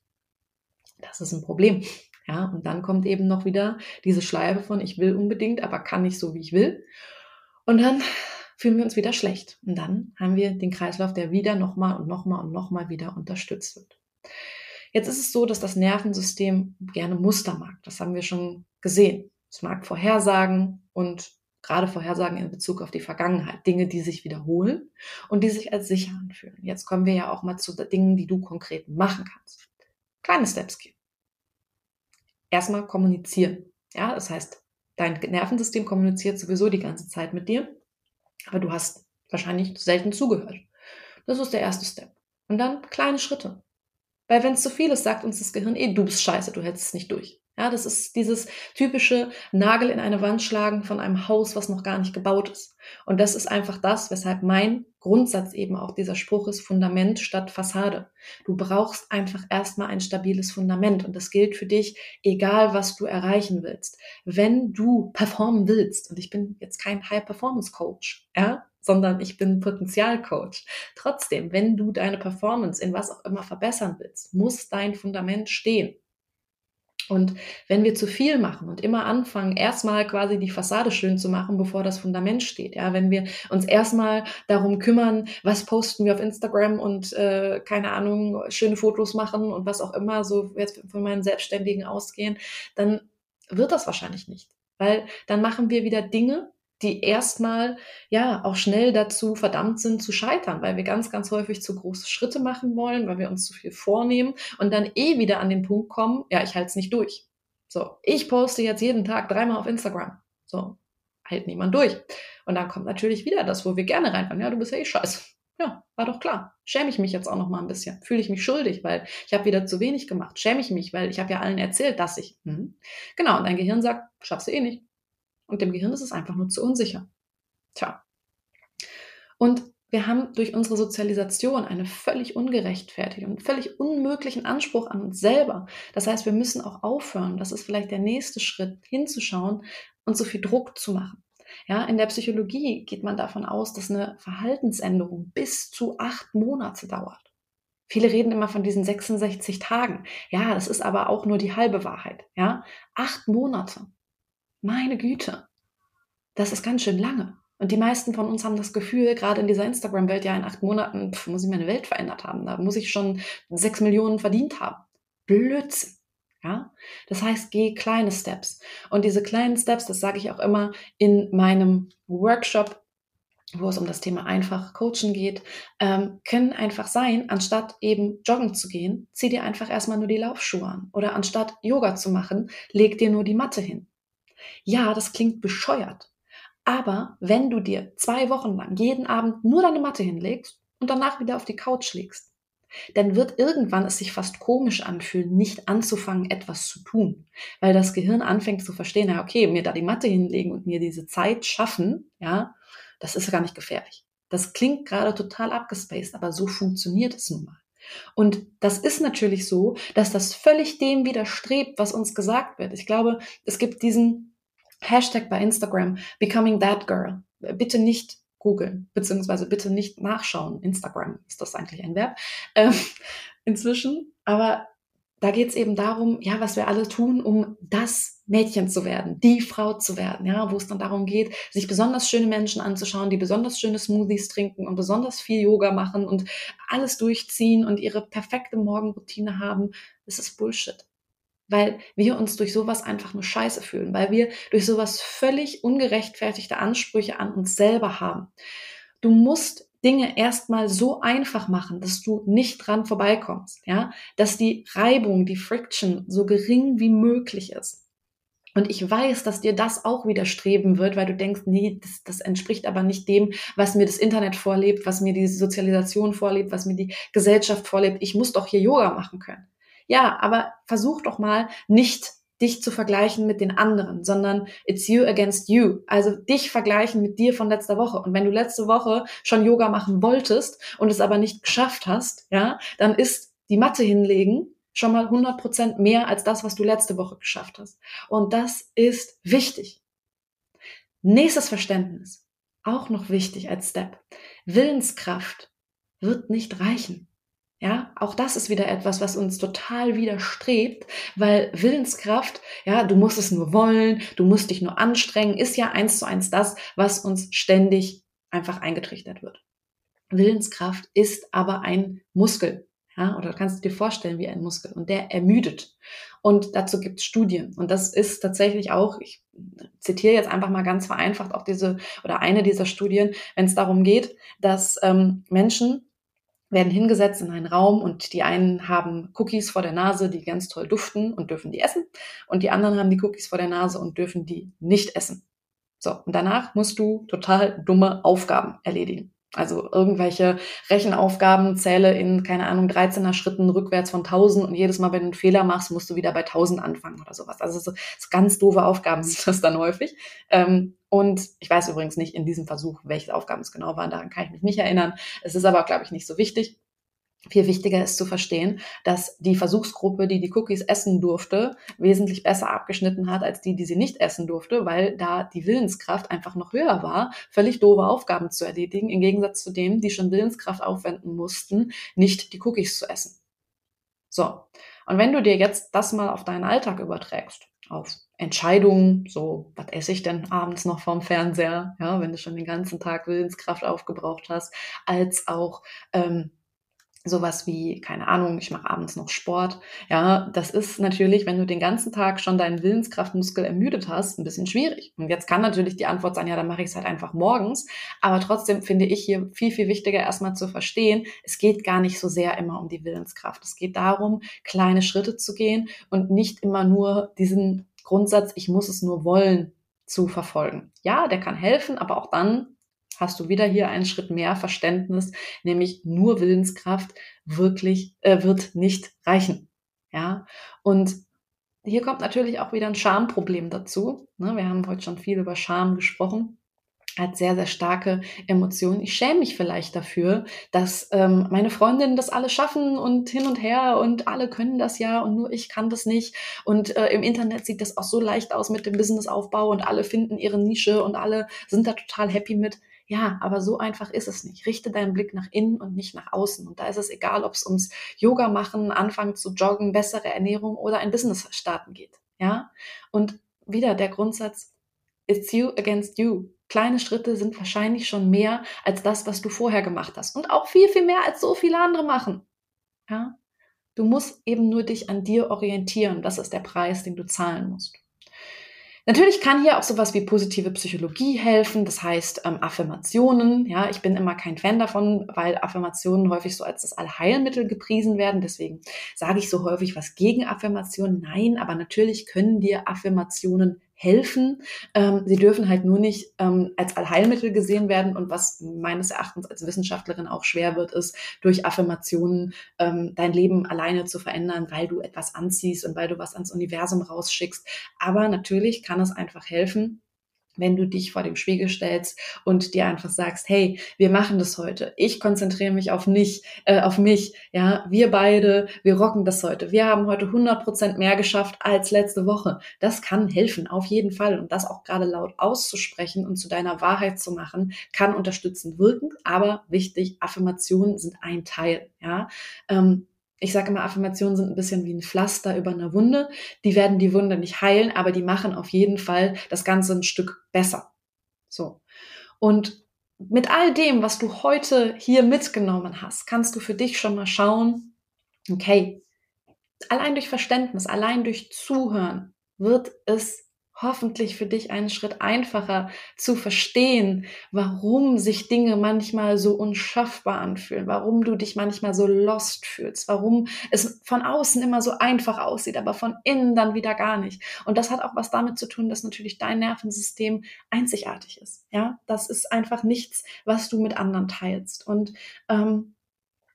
A: das ist ein Problem. Ja, und dann kommt eben noch wieder diese Schleife von ich will unbedingt, aber kann nicht so, wie ich will. Und dann fühlen wir uns wieder schlecht. Und dann haben wir den Kreislauf, der wieder nochmal und nochmal und nochmal wieder unterstützt wird. Jetzt ist es so, dass das Nervensystem gerne Muster mag. Das haben wir schon gesehen. Es mag Vorhersagen und gerade Vorhersagen in Bezug auf die Vergangenheit. Dinge, die sich wiederholen und die sich als sicher anfühlen. Jetzt kommen wir ja auch mal zu Dingen, die du konkret machen kannst. Kleine Steps gehen. Erstmal kommunizieren. Ja, das heißt, dein Nervensystem kommuniziert sowieso die ganze Zeit mit dir. Aber du hast wahrscheinlich selten zugehört. Das ist der erste Step. Und dann kleine Schritte. Weil wenn es zu viel ist, sagt uns das Gehirn, eh, du bist scheiße, du hältst es nicht durch. Ja, das ist dieses typische Nagel in eine Wand schlagen von einem Haus, was noch gar nicht gebaut ist. Und das ist einfach das, weshalb mein Grundsatz eben auch dieser Spruch ist Fundament statt Fassade. Du brauchst einfach erstmal ein stabiles Fundament und das gilt für dich, egal was du erreichen willst. Wenn du performen willst, und ich bin jetzt kein High Performance Coach, ja, sondern ich bin Potenzialcoach. Trotzdem, wenn du deine Performance in was auch immer verbessern willst, muss dein Fundament stehen. Und wenn wir zu viel machen und immer anfangen, erstmal quasi die Fassade schön zu machen, bevor das Fundament steht, ja, wenn wir uns erstmal darum kümmern, was posten wir auf Instagram und äh, keine Ahnung, schöne Fotos machen und was auch immer, so jetzt von meinen Selbstständigen ausgehen, dann wird das wahrscheinlich nicht. Weil dann machen wir wieder Dinge, die erstmal ja auch schnell dazu verdammt sind zu scheitern, weil wir ganz, ganz häufig zu große Schritte machen wollen, weil wir uns zu viel vornehmen und dann eh wieder an den Punkt kommen, ja, ich halte es nicht durch. So, ich poste jetzt jeden Tag dreimal auf Instagram. So, hält niemand durch. Und dann kommt natürlich wieder das, wo wir gerne reinfahren. Ja, du bist ja eh scheiße. Ja, war doch klar. Schäme ich mich jetzt auch noch mal ein bisschen. Fühle ich mich schuldig, weil ich habe wieder zu wenig gemacht. Schäme ich mich, weil ich habe ja allen erzählt, dass ich. Mhm. Genau, und dein Gehirn sagt, schaffst du eh nicht. Und dem Gehirn ist es einfach nur zu unsicher. Tja. Und wir haben durch unsere Sozialisation einen völlig ungerechtfertigten und völlig unmöglichen Anspruch an uns selber. Das heißt, wir müssen auch aufhören, das ist vielleicht der nächste Schritt, hinzuschauen und so viel Druck zu machen. Ja, in der Psychologie geht man davon aus, dass eine Verhaltensänderung bis zu acht Monate dauert. Viele reden immer von diesen 66 Tagen. Ja, das ist aber auch nur die halbe Wahrheit. Ja, acht Monate. Meine Güte. Das ist ganz schön lange. Und die meisten von uns haben das Gefühl, gerade in dieser Instagram-Welt, ja, in acht Monaten pf, muss ich meine Welt verändert haben. Da muss ich schon sechs Millionen verdient haben. Blödsinn. Ja, das heißt, geh kleine Steps. Und diese kleinen Steps, das sage ich auch immer in meinem Workshop, wo es um das Thema einfach Coachen geht, ähm, können einfach sein, anstatt eben joggen zu gehen, zieh dir einfach erstmal nur die Laufschuhe an. Oder anstatt Yoga zu machen, leg dir nur die Matte hin. Ja, das klingt bescheuert. Aber wenn du dir zwei Wochen lang jeden Abend nur deine Matte hinlegst und danach wieder auf die Couch legst, dann wird irgendwann es sich fast komisch anfühlen, nicht anzufangen, etwas zu tun. Weil das Gehirn anfängt zu verstehen, ja, okay, mir da die Matte hinlegen und mir diese Zeit schaffen, ja, das ist gar nicht gefährlich. Das klingt gerade total abgespaced, aber so funktioniert es nun mal. Und das ist natürlich so, dass das völlig dem widerstrebt, was uns gesagt wird. Ich glaube, es gibt diesen Hashtag bei Instagram, Becoming That Girl. Bitte nicht googeln, beziehungsweise bitte nicht nachschauen. Instagram ist das eigentlich ein Verb ähm, inzwischen. Aber da geht es eben darum, ja, was wir alle tun, um das Mädchen zu werden, die Frau zu werden, ja, wo es dann darum geht, sich besonders schöne Menschen anzuschauen, die besonders schöne Smoothies trinken und besonders viel Yoga machen und alles durchziehen und ihre perfekte Morgenroutine haben. Das ist Bullshit weil wir uns durch sowas einfach nur scheiße fühlen, weil wir durch sowas völlig ungerechtfertigte Ansprüche an uns selber haben. Du musst Dinge erstmal so einfach machen, dass du nicht dran vorbeikommst, ja, dass die Reibung, die Friction so gering wie möglich ist. Und ich weiß, dass dir das auch widerstreben wird, weil du denkst, nee, das, das entspricht aber nicht dem, was mir das Internet vorlebt, was mir die Sozialisation vorlebt, was mir die Gesellschaft vorlebt. Ich muss doch hier Yoga machen können. Ja, aber versuch doch mal nicht dich zu vergleichen mit den anderen, sondern it's you against you. Also dich vergleichen mit dir von letzter Woche. Und wenn du letzte Woche schon Yoga machen wolltest und es aber nicht geschafft hast, ja, dann ist die Matte hinlegen schon mal 100 Prozent mehr als das, was du letzte Woche geschafft hast. Und das ist wichtig. Nächstes Verständnis. Auch noch wichtig als Step. Willenskraft wird nicht reichen. Ja, auch das ist wieder etwas, was uns total widerstrebt, weil Willenskraft, ja, du musst es nur wollen, du musst dich nur anstrengen, ist ja eins zu eins das, was uns ständig einfach eingetrichtert wird. Willenskraft ist aber ein Muskel. Ja, oder kannst du dir vorstellen wie ein Muskel und der ermüdet. Und dazu gibt es Studien. Und das ist tatsächlich auch, ich zitiere jetzt einfach mal ganz vereinfacht auch diese oder eine dieser Studien, wenn es darum geht, dass ähm, Menschen werden hingesetzt in einen Raum und die einen haben Cookies vor der Nase, die ganz toll duften und dürfen die essen und die anderen haben die Cookies vor der Nase und dürfen die nicht essen. So, und danach musst du total dumme Aufgaben erledigen. Also irgendwelche Rechenaufgaben zähle in, keine Ahnung, 13er Schritten rückwärts von 1000 und jedes Mal, wenn du einen Fehler machst, musst du wieder bei 1000 anfangen oder sowas. Also so, so ganz doofe Aufgaben sind das dann häufig. Ähm, und ich weiß übrigens nicht in diesem Versuch, welche Aufgaben es genau waren, daran kann ich mich nicht erinnern. Es ist aber, glaube ich, nicht so wichtig. Viel wichtiger ist zu verstehen, dass die Versuchsgruppe, die die Cookies essen durfte, wesentlich besser abgeschnitten hat als die, die sie nicht essen durfte, weil da die Willenskraft einfach noch höher war, völlig doofe Aufgaben zu erledigen, im Gegensatz zu denen, die schon Willenskraft aufwenden mussten, nicht die Cookies zu essen. So. Und wenn du dir jetzt das mal auf deinen Alltag überträgst, auf Entscheidungen, so, was esse ich denn abends noch vorm Fernseher, ja, wenn du schon den ganzen Tag Willenskraft aufgebraucht hast, als auch ähm, sowas wie, keine Ahnung, ich mache abends noch Sport. Ja, das ist natürlich, wenn du den ganzen Tag schon deinen Willenskraftmuskel ermüdet hast, ein bisschen schwierig. Und jetzt kann natürlich die Antwort sein, ja, dann mache ich es halt einfach morgens. Aber trotzdem finde ich hier viel, viel wichtiger erstmal zu verstehen, es geht gar nicht so sehr immer um die Willenskraft. Es geht darum, kleine Schritte zu gehen und nicht immer nur diesen Grundsatz, ich muss es nur wollen, zu verfolgen. Ja, der kann helfen, aber auch dann hast du wieder hier einen Schritt mehr Verständnis, nämlich nur Willenskraft wirklich äh, wird nicht reichen. Ja, und hier kommt natürlich auch wieder ein Schamproblem dazu. Ne, wir haben heute schon viel über Scham gesprochen hat sehr, sehr starke Emotionen. Ich schäme mich vielleicht dafür, dass ähm, meine Freundinnen das alle schaffen und hin und her und alle können das ja und nur ich kann das nicht. Und äh, im Internet sieht das auch so leicht aus mit dem Businessaufbau und alle finden ihre Nische und alle sind da total happy mit. Ja, aber so einfach ist es nicht. Richte deinen Blick nach innen und nicht nach außen. Und da ist es egal, ob es ums Yoga machen, anfangen zu joggen, bessere Ernährung oder ein Business starten geht. Ja, und wieder der Grundsatz, it's you against you. Kleine Schritte sind wahrscheinlich schon mehr als das, was du vorher gemacht hast. Und auch viel, viel mehr als so viele andere machen. Ja, du musst eben nur dich an dir orientieren. Das ist der Preis, den du zahlen musst. Natürlich kann hier auch sowas wie positive Psychologie helfen, das heißt ähm, Affirmationen. Ja, ich bin immer kein Fan davon, weil Affirmationen häufig so als das Allheilmittel gepriesen werden. Deswegen sage ich so häufig was gegen Affirmationen. Nein, aber natürlich können dir Affirmationen helfen. Ähm, sie dürfen halt nur nicht ähm, als Allheilmittel gesehen werden. Und was meines Erachtens als Wissenschaftlerin auch schwer wird, ist, durch Affirmationen ähm, dein Leben alleine zu verändern, weil du etwas anziehst und weil du was ans Universum rausschickst. Aber natürlich kann es einfach helfen, wenn du dich vor dem Spiegel stellst und dir einfach sagst, hey, wir machen das heute. Ich konzentriere mich auf mich, äh, auf mich. Ja, wir beide, wir rocken das heute. Wir haben heute 100 Prozent mehr geschafft als letzte Woche. Das kann helfen, auf jeden Fall. Und das auch gerade laut auszusprechen und zu deiner Wahrheit zu machen, kann unterstützend wirken. Aber wichtig, Affirmationen sind ein Teil. Ja, ähm, ich sage immer, Affirmationen sind ein bisschen wie ein Pflaster über eine Wunde. Die werden die Wunde nicht heilen, aber die machen auf jeden Fall das Ganze ein Stück besser. So. Und mit all dem, was du heute hier mitgenommen hast, kannst du für dich schon mal schauen, okay, allein durch Verständnis, allein durch Zuhören wird es hoffentlich für dich einen Schritt einfacher zu verstehen, warum sich Dinge manchmal so unschaffbar anfühlen, warum du dich manchmal so lost fühlst, warum es von außen immer so einfach aussieht, aber von innen dann wieder gar nicht. Und das hat auch was damit zu tun, dass natürlich dein Nervensystem einzigartig ist. Ja, das ist einfach nichts, was du mit anderen teilst. Und ähm,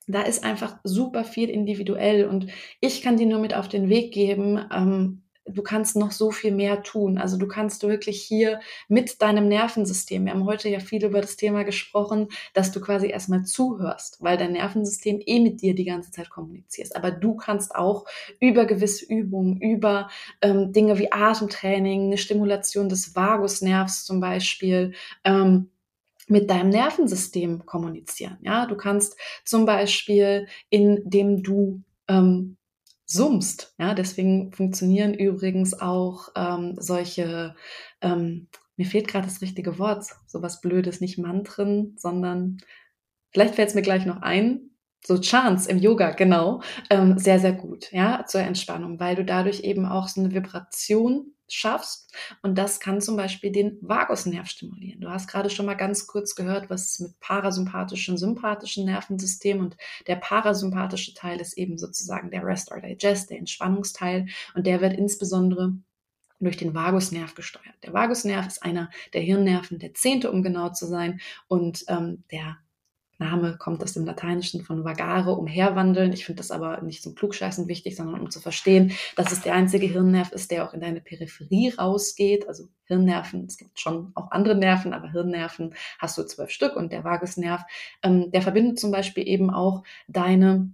A: da ist einfach super viel individuell und ich kann dir nur mit auf den Weg geben, ähm, du kannst noch so viel mehr tun. Also du kannst wirklich hier mit deinem Nervensystem, wir haben heute ja viel über das Thema gesprochen, dass du quasi erstmal zuhörst, weil dein Nervensystem eh mit dir die ganze Zeit kommuniziert. Aber du kannst auch über gewisse Übungen, über ähm, Dinge wie Atemtraining, eine Stimulation des Vagusnervs zum Beispiel, ähm, mit deinem Nervensystem kommunizieren. Ja, du kannst zum Beispiel, indem du ähm, summst. Ja, deswegen funktionieren übrigens auch ähm, solche, ähm, mir fehlt gerade das richtige Wort, sowas Blödes, nicht Mantren, sondern vielleicht fällt es mir gleich noch ein. So Chance im Yoga, genau, ähm, sehr, sehr gut, ja, zur Entspannung, weil du dadurch eben auch so eine Vibration schaffst. Und das kann zum Beispiel den Vagusnerv stimulieren. Du hast gerade schon mal ganz kurz gehört, was mit parasympathischen, sympathischen Nervensystem und der parasympathische Teil ist eben sozusagen der Rest or Digest, der Entspannungsteil. Und der wird insbesondere durch den Vagusnerv gesteuert. Der Vagusnerv ist einer der Hirnnerven, der zehnte, um genau zu sein, und ähm, der Name kommt aus dem Lateinischen von vagare, umherwandeln. Ich finde das aber nicht zum Klugscheißen wichtig, sondern um zu verstehen, dass es der einzige Hirnnerv ist, der auch in deine Peripherie rausgeht. Also Hirnnerven, es gibt schon auch andere Nerven, aber Hirnnerven hast du zwölf Stück und der Vagusnerv, ähm, der verbindet zum Beispiel eben auch deine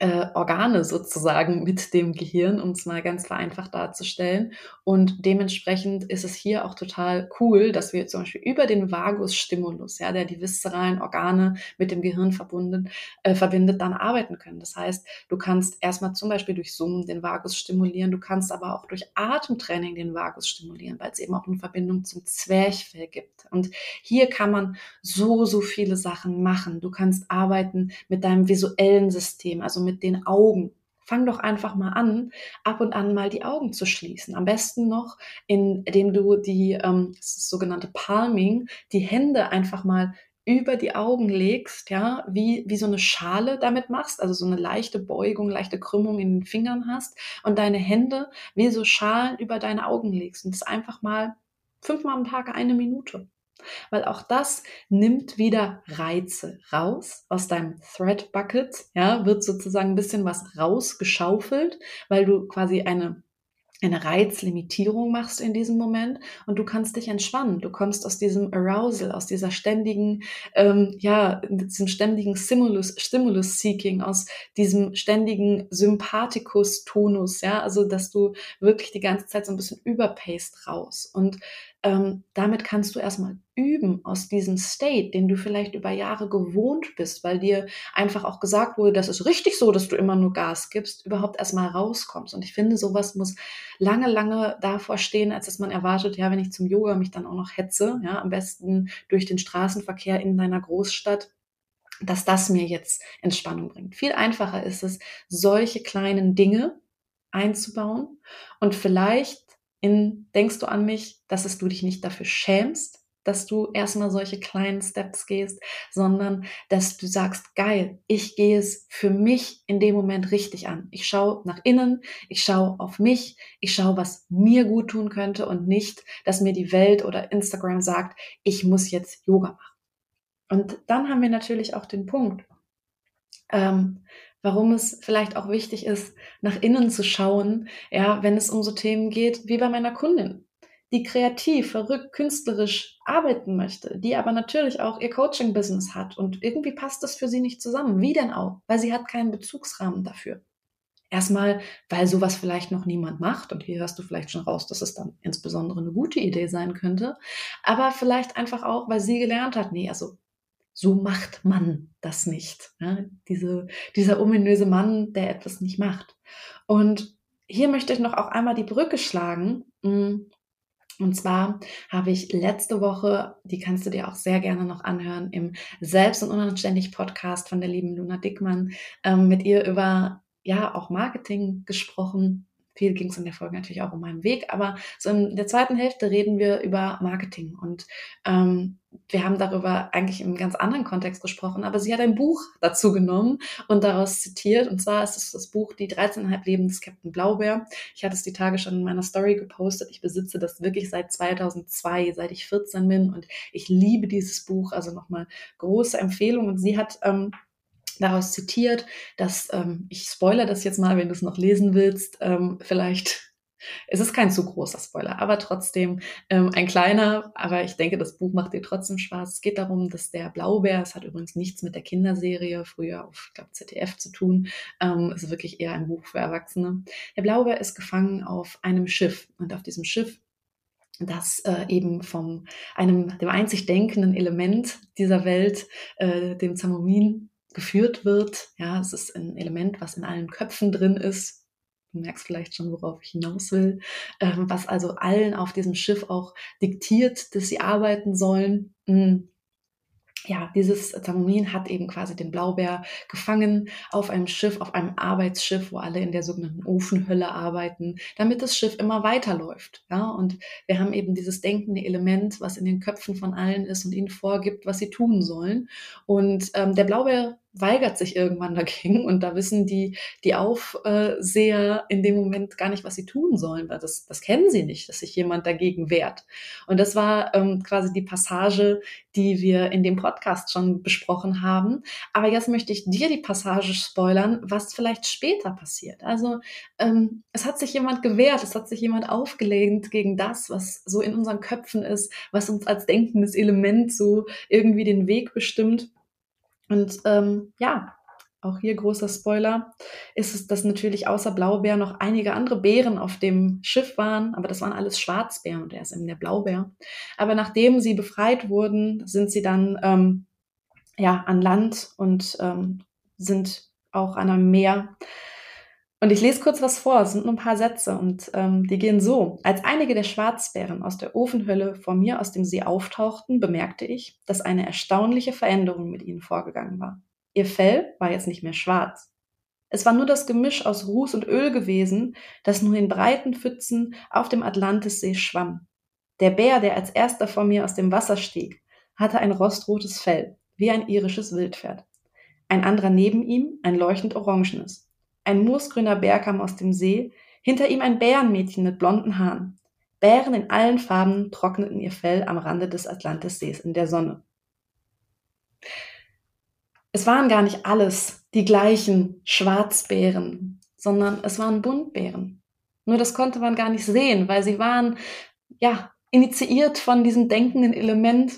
A: äh, Organe sozusagen mit dem Gehirn, um es mal ganz vereinfacht darzustellen. Und dementsprechend ist es hier auch total cool, dass wir zum Beispiel über den Vagusstimulus, ja, der die viszeralen Organe mit dem Gehirn verbunden, äh, verbindet, dann arbeiten können. Das heißt, du kannst erstmal zum Beispiel durch Summen den Vagus stimulieren, du kannst aber auch durch Atemtraining den Vagus stimulieren, weil es eben auch eine Verbindung zum Zwerchfell gibt. Und hier kann man so, so viele Sachen machen. Du kannst arbeiten mit deinem visuellen System, also mit den Augen. Fang doch einfach mal an, ab und an mal die Augen zu schließen. Am besten noch, indem du die, ähm, das sogenannte Palming, die Hände einfach mal über die Augen legst, ja, wie, wie so eine Schale damit machst, also so eine leichte Beugung, leichte Krümmung in den Fingern hast und deine Hände wie so Schalen über deine Augen legst und das einfach mal fünfmal am Tag eine Minute weil auch das nimmt wieder Reize raus aus deinem Thread Bucket, ja, wird sozusagen ein bisschen was rausgeschaufelt, weil du quasi eine eine Reizlimitierung machst in diesem Moment und du kannst dich entspannen. Du kommst aus diesem Arousal, aus dieser ständigen, ähm, ja, diesem ständigen Stimulus, Stimulus Seeking, aus diesem ständigen Sympathikus-Tonus, ja, also dass du wirklich die ganze Zeit so ein bisschen überpaced raus. Und ähm, damit kannst du erstmal üben aus diesem State, den du vielleicht über Jahre gewohnt bist, weil dir einfach auch gesagt wurde, das ist richtig so, dass du immer nur Gas gibst, überhaupt erstmal rauskommst. Und ich finde, sowas muss lange, lange davor stehen, als dass man erwartet, ja, wenn ich zum Yoga mich dann auch noch hetze, ja, am besten durch den Straßenverkehr in deiner Großstadt, dass das mir jetzt Entspannung bringt. Viel einfacher ist es, solche kleinen Dinge einzubauen und vielleicht in, denkst du an mich, dass es du dich nicht dafür schämst, dass du erstmal solche kleinen Steps gehst, sondern dass du sagst, geil, ich gehe es für mich in dem Moment richtig an. Ich schaue nach innen, ich schaue auf mich, ich schaue, was mir gut tun könnte und nicht, dass mir die Welt oder Instagram sagt, ich muss jetzt Yoga machen. Und dann haben wir natürlich auch den Punkt, ähm, warum es vielleicht auch wichtig ist, nach innen zu schauen, ja, wenn es um so Themen geht wie bei meiner Kundin, die kreativ, verrückt, künstlerisch arbeiten möchte, die aber natürlich auch ihr Coaching-Business hat und irgendwie passt das für sie nicht zusammen. Wie denn auch? Weil sie hat keinen Bezugsrahmen dafür. Erstmal, weil sowas vielleicht noch niemand macht und hier hörst du vielleicht schon raus, dass es dann insbesondere eine gute Idee sein könnte, aber vielleicht einfach auch, weil sie gelernt hat, nee, also so macht man das nicht. Ja? Diese, dieser ominöse Mann, der etwas nicht macht. Und hier möchte ich noch auch einmal die Brücke schlagen. Mm, und zwar habe ich letzte Woche, die kannst du dir auch sehr gerne noch anhören, im Selbst- und Unanständig Podcast von der lieben Luna Dickmann ähm, mit ihr über ja auch Marketing gesprochen viel ging es in der Folge natürlich auch um meinen Weg, aber so in der zweiten Hälfte reden wir über Marketing und ähm, wir haben darüber eigentlich im ganz anderen Kontext gesprochen, aber sie hat ein Buch dazu genommen und daraus zitiert und zwar ist es das Buch Die 13,5 Leben des Captain Blaubeer. Ich hatte es die Tage schon in meiner Story gepostet. Ich besitze das wirklich seit 2002, seit ich 14 bin und ich liebe dieses Buch, also nochmal große Empfehlung und sie hat ähm, daraus zitiert, dass, ähm, ich spoiler das jetzt mal, wenn du es noch lesen willst, ähm, vielleicht, es ist kein zu großer Spoiler, aber trotzdem ähm, ein kleiner, aber ich denke, das Buch macht dir trotzdem Spaß. Es geht darum, dass der Blaubär, es hat übrigens nichts mit der Kinderserie früher auf, ich glaube, ZDF zu tun, ähm, ist wirklich eher ein Buch für Erwachsene. Der Blaubär ist gefangen auf einem Schiff und auf diesem Schiff das äh, eben vom einem dem einzig denkenden Element dieser Welt, äh, dem Zamomin, geführt wird. Ja, es ist ein Element, was in allen Köpfen drin ist. Du merkst vielleicht schon, worauf ich hinaus will. Ähm, was also allen auf diesem Schiff auch diktiert, dass sie arbeiten sollen. Mhm ja, dieses Zamomin hat eben quasi den Blaubär gefangen auf einem Schiff, auf einem Arbeitsschiff, wo alle in der sogenannten Ofenhölle arbeiten, damit das Schiff immer weiterläuft. Ja, und wir haben eben dieses denkende Element, was in den Köpfen von allen ist und ihnen vorgibt, was sie tun sollen. Und ähm, der Blaubär weigert sich irgendwann dagegen und da wissen die, die Aufseher in dem Moment gar nicht, was sie tun sollen, weil das, das kennen sie nicht, dass sich jemand dagegen wehrt. Und das war ähm, quasi die Passage, die wir in dem Podcast schon besprochen haben. Aber jetzt möchte ich dir die Passage spoilern, was vielleicht später passiert. Also ähm, es hat sich jemand gewehrt, es hat sich jemand aufgelehnt gegen das, was so in unseren Köpfen ist, was uns als denkendes Element so irgendwie den Weg bestimmt. Und ähm, ja, auch hier großer Spoiler, ist es, dass natürlich außer Blaubeer noch einige andere Bären auf dem Schiff waren, aber das waren alles Schwarzbären und er ist eben der Blaubeer. Aber nachdem sie befreit wurden, sind sie dann ähm, ja an Land und ähm, sind auch an einem Meer und ich lese kurz was vor, es sind nur ein paar Sätze und ähm, die gehen so. Als einige der Schwarzbären aus der Ofenhölle vor mir aus dem See auftauchten, bemerkte ich, dass eine erstaunliche Veränderung mit ihnen vorgegangen war. Ihr Fell war jetzt nicht mehr schwarz. Es war nur das Gemisch aus Ruß und Öl gewesen, das nun in breiten Pfützen auf dem Atlantissee schwamm. Der Bär, der als erster vor mir aus dem Wasser stieg, hatte ein rostrotes Fell, wie ein irisches Wildpferd. Ein anderer neben ihm ein leuchtend orangenes. Ein moosgrüner Bär kam aus dem See, hinter ihm ein Bärenmädchen mit blonden Haaren. Bären in allen Farben trockneten ihr Fell am Rande des Atlantissees in der Sonne. Es waren gar nicht alles die gleichen Schwarzbären, sondern es waren Buntbären. Nur das konnte man gar nicht sehen, weil sie waren, ja, initiiert von diesem denkenden Element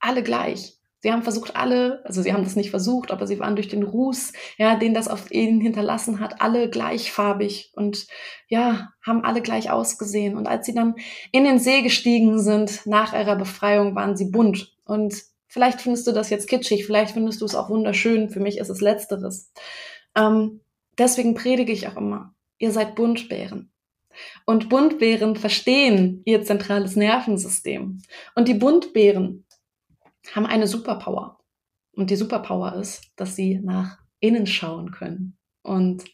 A: alle gleich. Sie haben versucht, alle, also sie haben das nicht versucht, aber sie waren durch den Ruß, ja, den das auf ihnen hinterlassen hat, alle gleichfarbig und ja, haben alle gleich ausgesehen. Und als sie dann in den See gestiegen sind, nach ihrer Befreiung, waren sie bunt. Und vielleicht findest du das jetzt kitschig, vielleicht findest du es auch wunderschön. Für mich ist es Letzteres. Ähm, deswegen predige ich auch immer, ihr seid Buntbären. Und Buntbären verstehen ihr zentrales Nervensystem. Und die Buntbären haben eine Superpower. Und die Superpower ist, dass sie nach innen schauen können. Und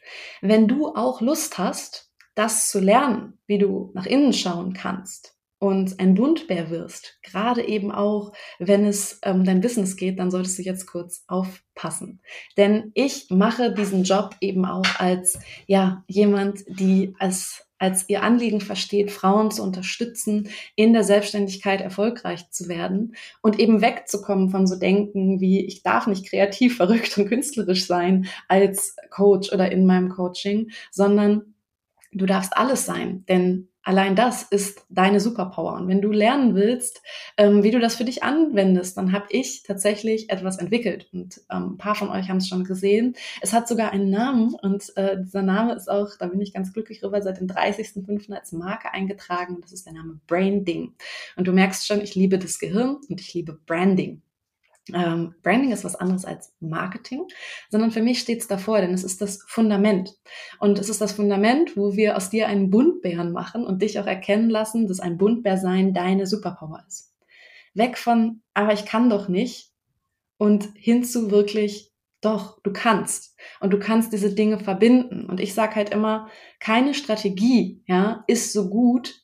A: wenn du auch Lust hast, das zu lernen, wie du nach innen schauen kannst und ein Buntbär wirst, gerade eben auch, wenn es um dein Business geht, dann solltest du jetzt kurz aufpassen. Denn ich mache diesen Job eben auch als, ja, jemand, die als als ihr Anliegen versteht, Frauen zu unterstützen, in der Selbstständigkeit erfolgreich zu werden und eben wegzukommen von so Denken wie, ich darf nicht kreativ, verrückt und künstlerisch sein als Coach oder in meinem Coaching, sondern du darfst alles sein, denn Allein das ist deine Superpower. Und wenn du lernen willst, ähm, wie du das für dich anwendest, dann habe ich tatsächlich etwas entwickelt. Und ähm, ein paar von euch haben es schon gesehen. Es hat sogar einen Namen und äh, dieser Name ist auch, da bin ich ganz glücklich drüber, seit dem 30.05. als Marke eingetragen. Das ist der Name Branding. Und du merkst schon, ich liebe das Gehirn und ich liebe Branding. Ähm, Branding ist was anderes als Marketing, sondern für mich steht es davor, denn es ist das Fundament. Und es ist das Fundament, wo wir aus dir einen Buntbären machen und dich auch erkennen lassen, dass ein Buntbär sein deine Superpower ist. Weg von, aber ich kann doch nicht und hin zu wirklich, doch, du kannst. Und du kannst diese Dinge verbinden. Und ich sage halt immer, keine Strategie ja, ist so gut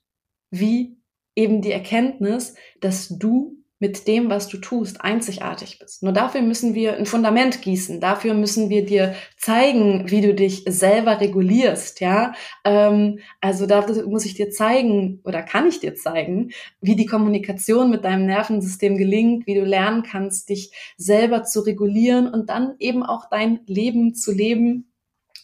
A: wie eben die Erkenntnis, dass du mit dem, was du tust, einzigartig bist. Nur dafür müssen wir ein Fundament gießen. Dafür müssen wir dir zeigen, wie du dich selber regulierst, ja. Ähm, also dafür muss ich dir zeigen oder kann ich dir zeigen, wie die Kommunikation mit deinem Nervensystem gelingt, wie du lernen kannst, dich selber zu regulieren und dann eben auch dein Leben zu leben,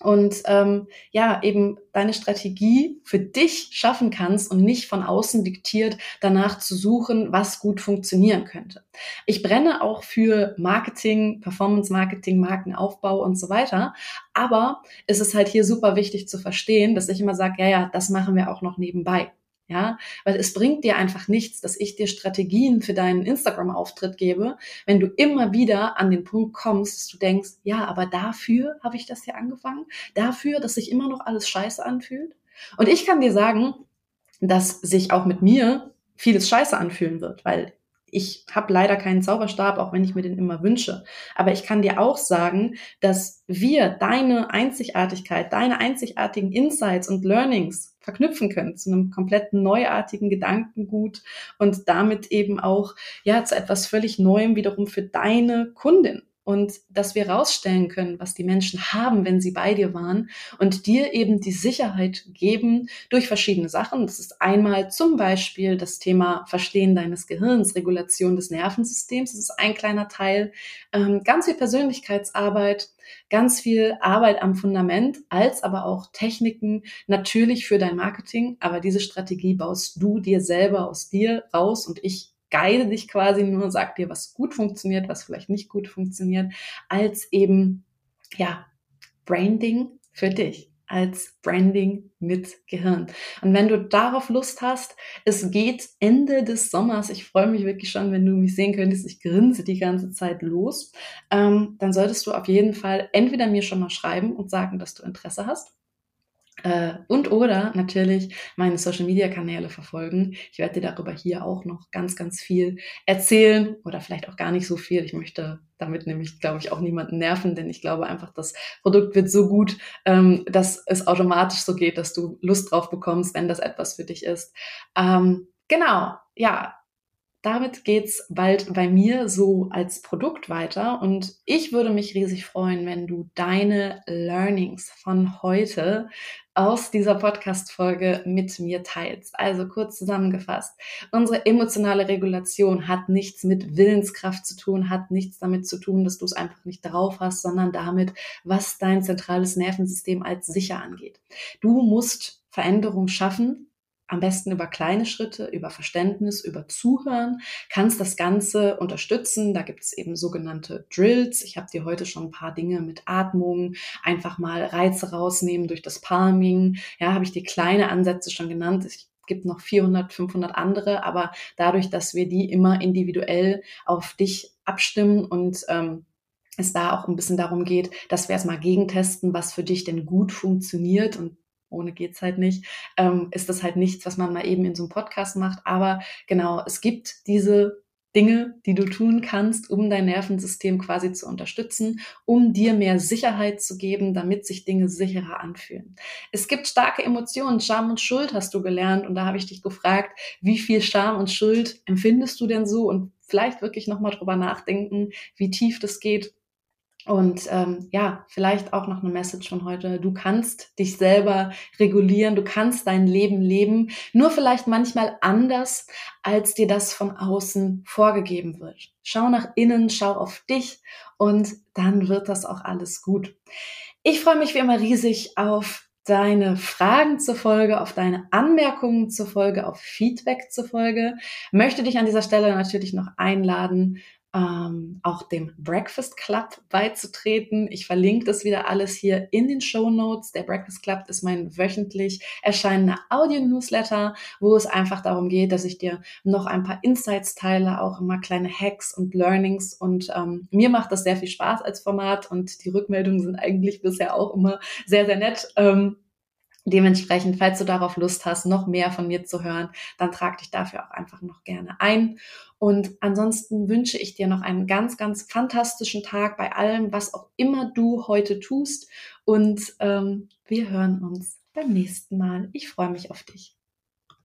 A: und ähm, ja, eben deine Strategie für dich schaffen kannst und nicht von außen diktiert danach zu suchen, was gut funktionieren könnte. Ich brenne auch für Marketing, Performance Marketing, Markenaufbau und so weiter. Aber es ist halt hier super wichtig zu verstehen, dass ich immer sage, ja, ja, das machen wir auch noch nebenbei. Ja, weil es bringt dir einfach nichts, dass ich dir Strategien für deinen Instagram-Auftritt gebe, wenn du immer wieder an den Punkt kommst, dass du denkst, ja, aber dafür habe ich das ja angefangen, dafür, dass sich immer noch alles scheiße anfühlt. Und ich kann dir sagen, dass sich auch mit mir vieles scheiße anfühlen wird, weil ich habe leider keinen Zauberstab, auch wenn ich mir den immer wünsche. Aber ich kann dir auch sagen, dass wir deine Einzigartigkeit, deine einzigartigen Insights und Learnings verknüpfen können zu einem kompletten neuartigen Gedankengut und damit eben auch ja zu etwas völlig Neuem wiederum für deine Kundin und dass wir rausstellen können, was die Menschen haben, wenn sie bei dir waren und dir eben die Sicherheit geben durch verschiedene Sachen. Das ist einmal zum Beispiel das Thema Verstehen deines Gehirns, Regulation des Nervensystems. Das ist ein kleiner Teil. Ähm, ganz viel Persönlichkeitsarbeit, ganz viel Arbeit am Fundament, als aber auch Techniken natürlich für dein Marketing. Aber diese Strategie baust du dir selber aus dir raus und ich guide dich quasi nur, sag dir, was gut funktioniert, was vielleicht nicht gut funktioniert, als eben, ja, Branding für dich als Branding mit Gehirn. Und wenn du darauf Lust hast, es geht Ende des Sommers, ich freue mich wirklich schon, wenn du mich sehen könntest, ich grinse die ganze Zeit los, ähm, dann solltest du auf jeden Fall entweder mir schon mal schreiben und sagen, dass du Interesse hast äh, und oder natürlich meine Social Media Kanäle verfolgen. Ich werde dir darüber hier auch noch ganz, ganz viel erzählen oder vielleicht auch gar nicht so viel. Ich möchte damit nämlich, glaube ich, auch niemanden nerven, denn ich glaube einfach, das Produkt wird so gut, ähm, dass es automatisch so geht, dass du Lust drauf bekommst, wenn das etwas für dich ist. Ähm, genau, ja, damit geht's bald bei mir so als Produkt weiter und ich würde mich riesig freuen, wenn du deine Learnings von heute aus dieser Podcast-Folge mit mir teilst. Also kurz zusammengefasst. Unsere emotionale Regulation hat nichts mit Willenskraft zu tun, hat nichts damit zu tun, dass du es einfach nicht drauf hast, sondern damit, was dein zentrales Nervensystem als sicher angeht. Du musst Veränderung schaffen, am besten über kleine Schritte, über Verständnis, über Zuhören, kannst das Ganze unterstützen. Da gibt es eben sogenannte Drills. Ich habe dir heute schon ein paar Dinge mit Atmung, einfach mal Reize rausnehmen durch das Palming. Ja, habe ich dir kleine Ansätze schon genannt. Ich gibt noch 400, 500 andere, aber dadurch, dass wir die immer individuell auf dich abstimmen und ähm, es da auch ein bisschen darum geht, dass wir erstmal gegentesten, was für dich denn gut funktioniert und ohne geht's halt nicht, ähm, ist das halt nichts, was man mal eben in so einem Podcast macht. Aber genau, es gibt diese Dinge, die du tun kannst, um dein Nervensystem quasi zu unterstützen, um dir mehr Sicherheit zu geben, damit sich Dinge sicherer anfühlen. Es gibt starke Emotionen, Scham und Schuld hast du gelernt und da habe ich dich gefragt, wie viel Scham und Schuld empfindest du denn so und vielleicht wirklich nochmal drüber nachdenken, wie tief das geht und ähm, ja, vielleicht auch noch eine Message von heute. Du kannst dich selber regulieren, du kannst dein Leben leben, nur vielleicht manchmal anders, als dir das von außen vorgegeben wird. Schau nach innen, schau auf dich und dann wird das auch alles gut. Ich freue mich wie immer riesig auf deine Fragen zur Folge, auf deine Anmerkungen zur Folge, auf Feedback zur Folge. Möchte dich an dieser Stelle natürlich noch einladen, ähm, auch dem Breakfast Club beizutreten. Ich verlinke das wieder alles hier in den Show Notes. Der Breakfast Club ist mein wöchentlich erscheinender Audio-Newsletter, wo es einfach darum geht, dass ich dir noch ein paar Insights teile, auch immer kleine Hacks und Learnings. Und ähm, mir macht das sehr viel Spaß als Format und die Rückmeldungen sind eigentlich bisher auch immer sehr, sehr nett. Ähm, Dementsprechend, falls du darauf Lust hast, noch mehr von mir zu hören, dann trag dich dafür auch einfach noch gerne ein. Und ansonsten wünsche ich dir noch einen ganz, ganz fantastischen Tag bei allem, was auch immer du heute tust. Und ähm, wir hören uns beim nächsten Mal. Ich freue mich auf dich.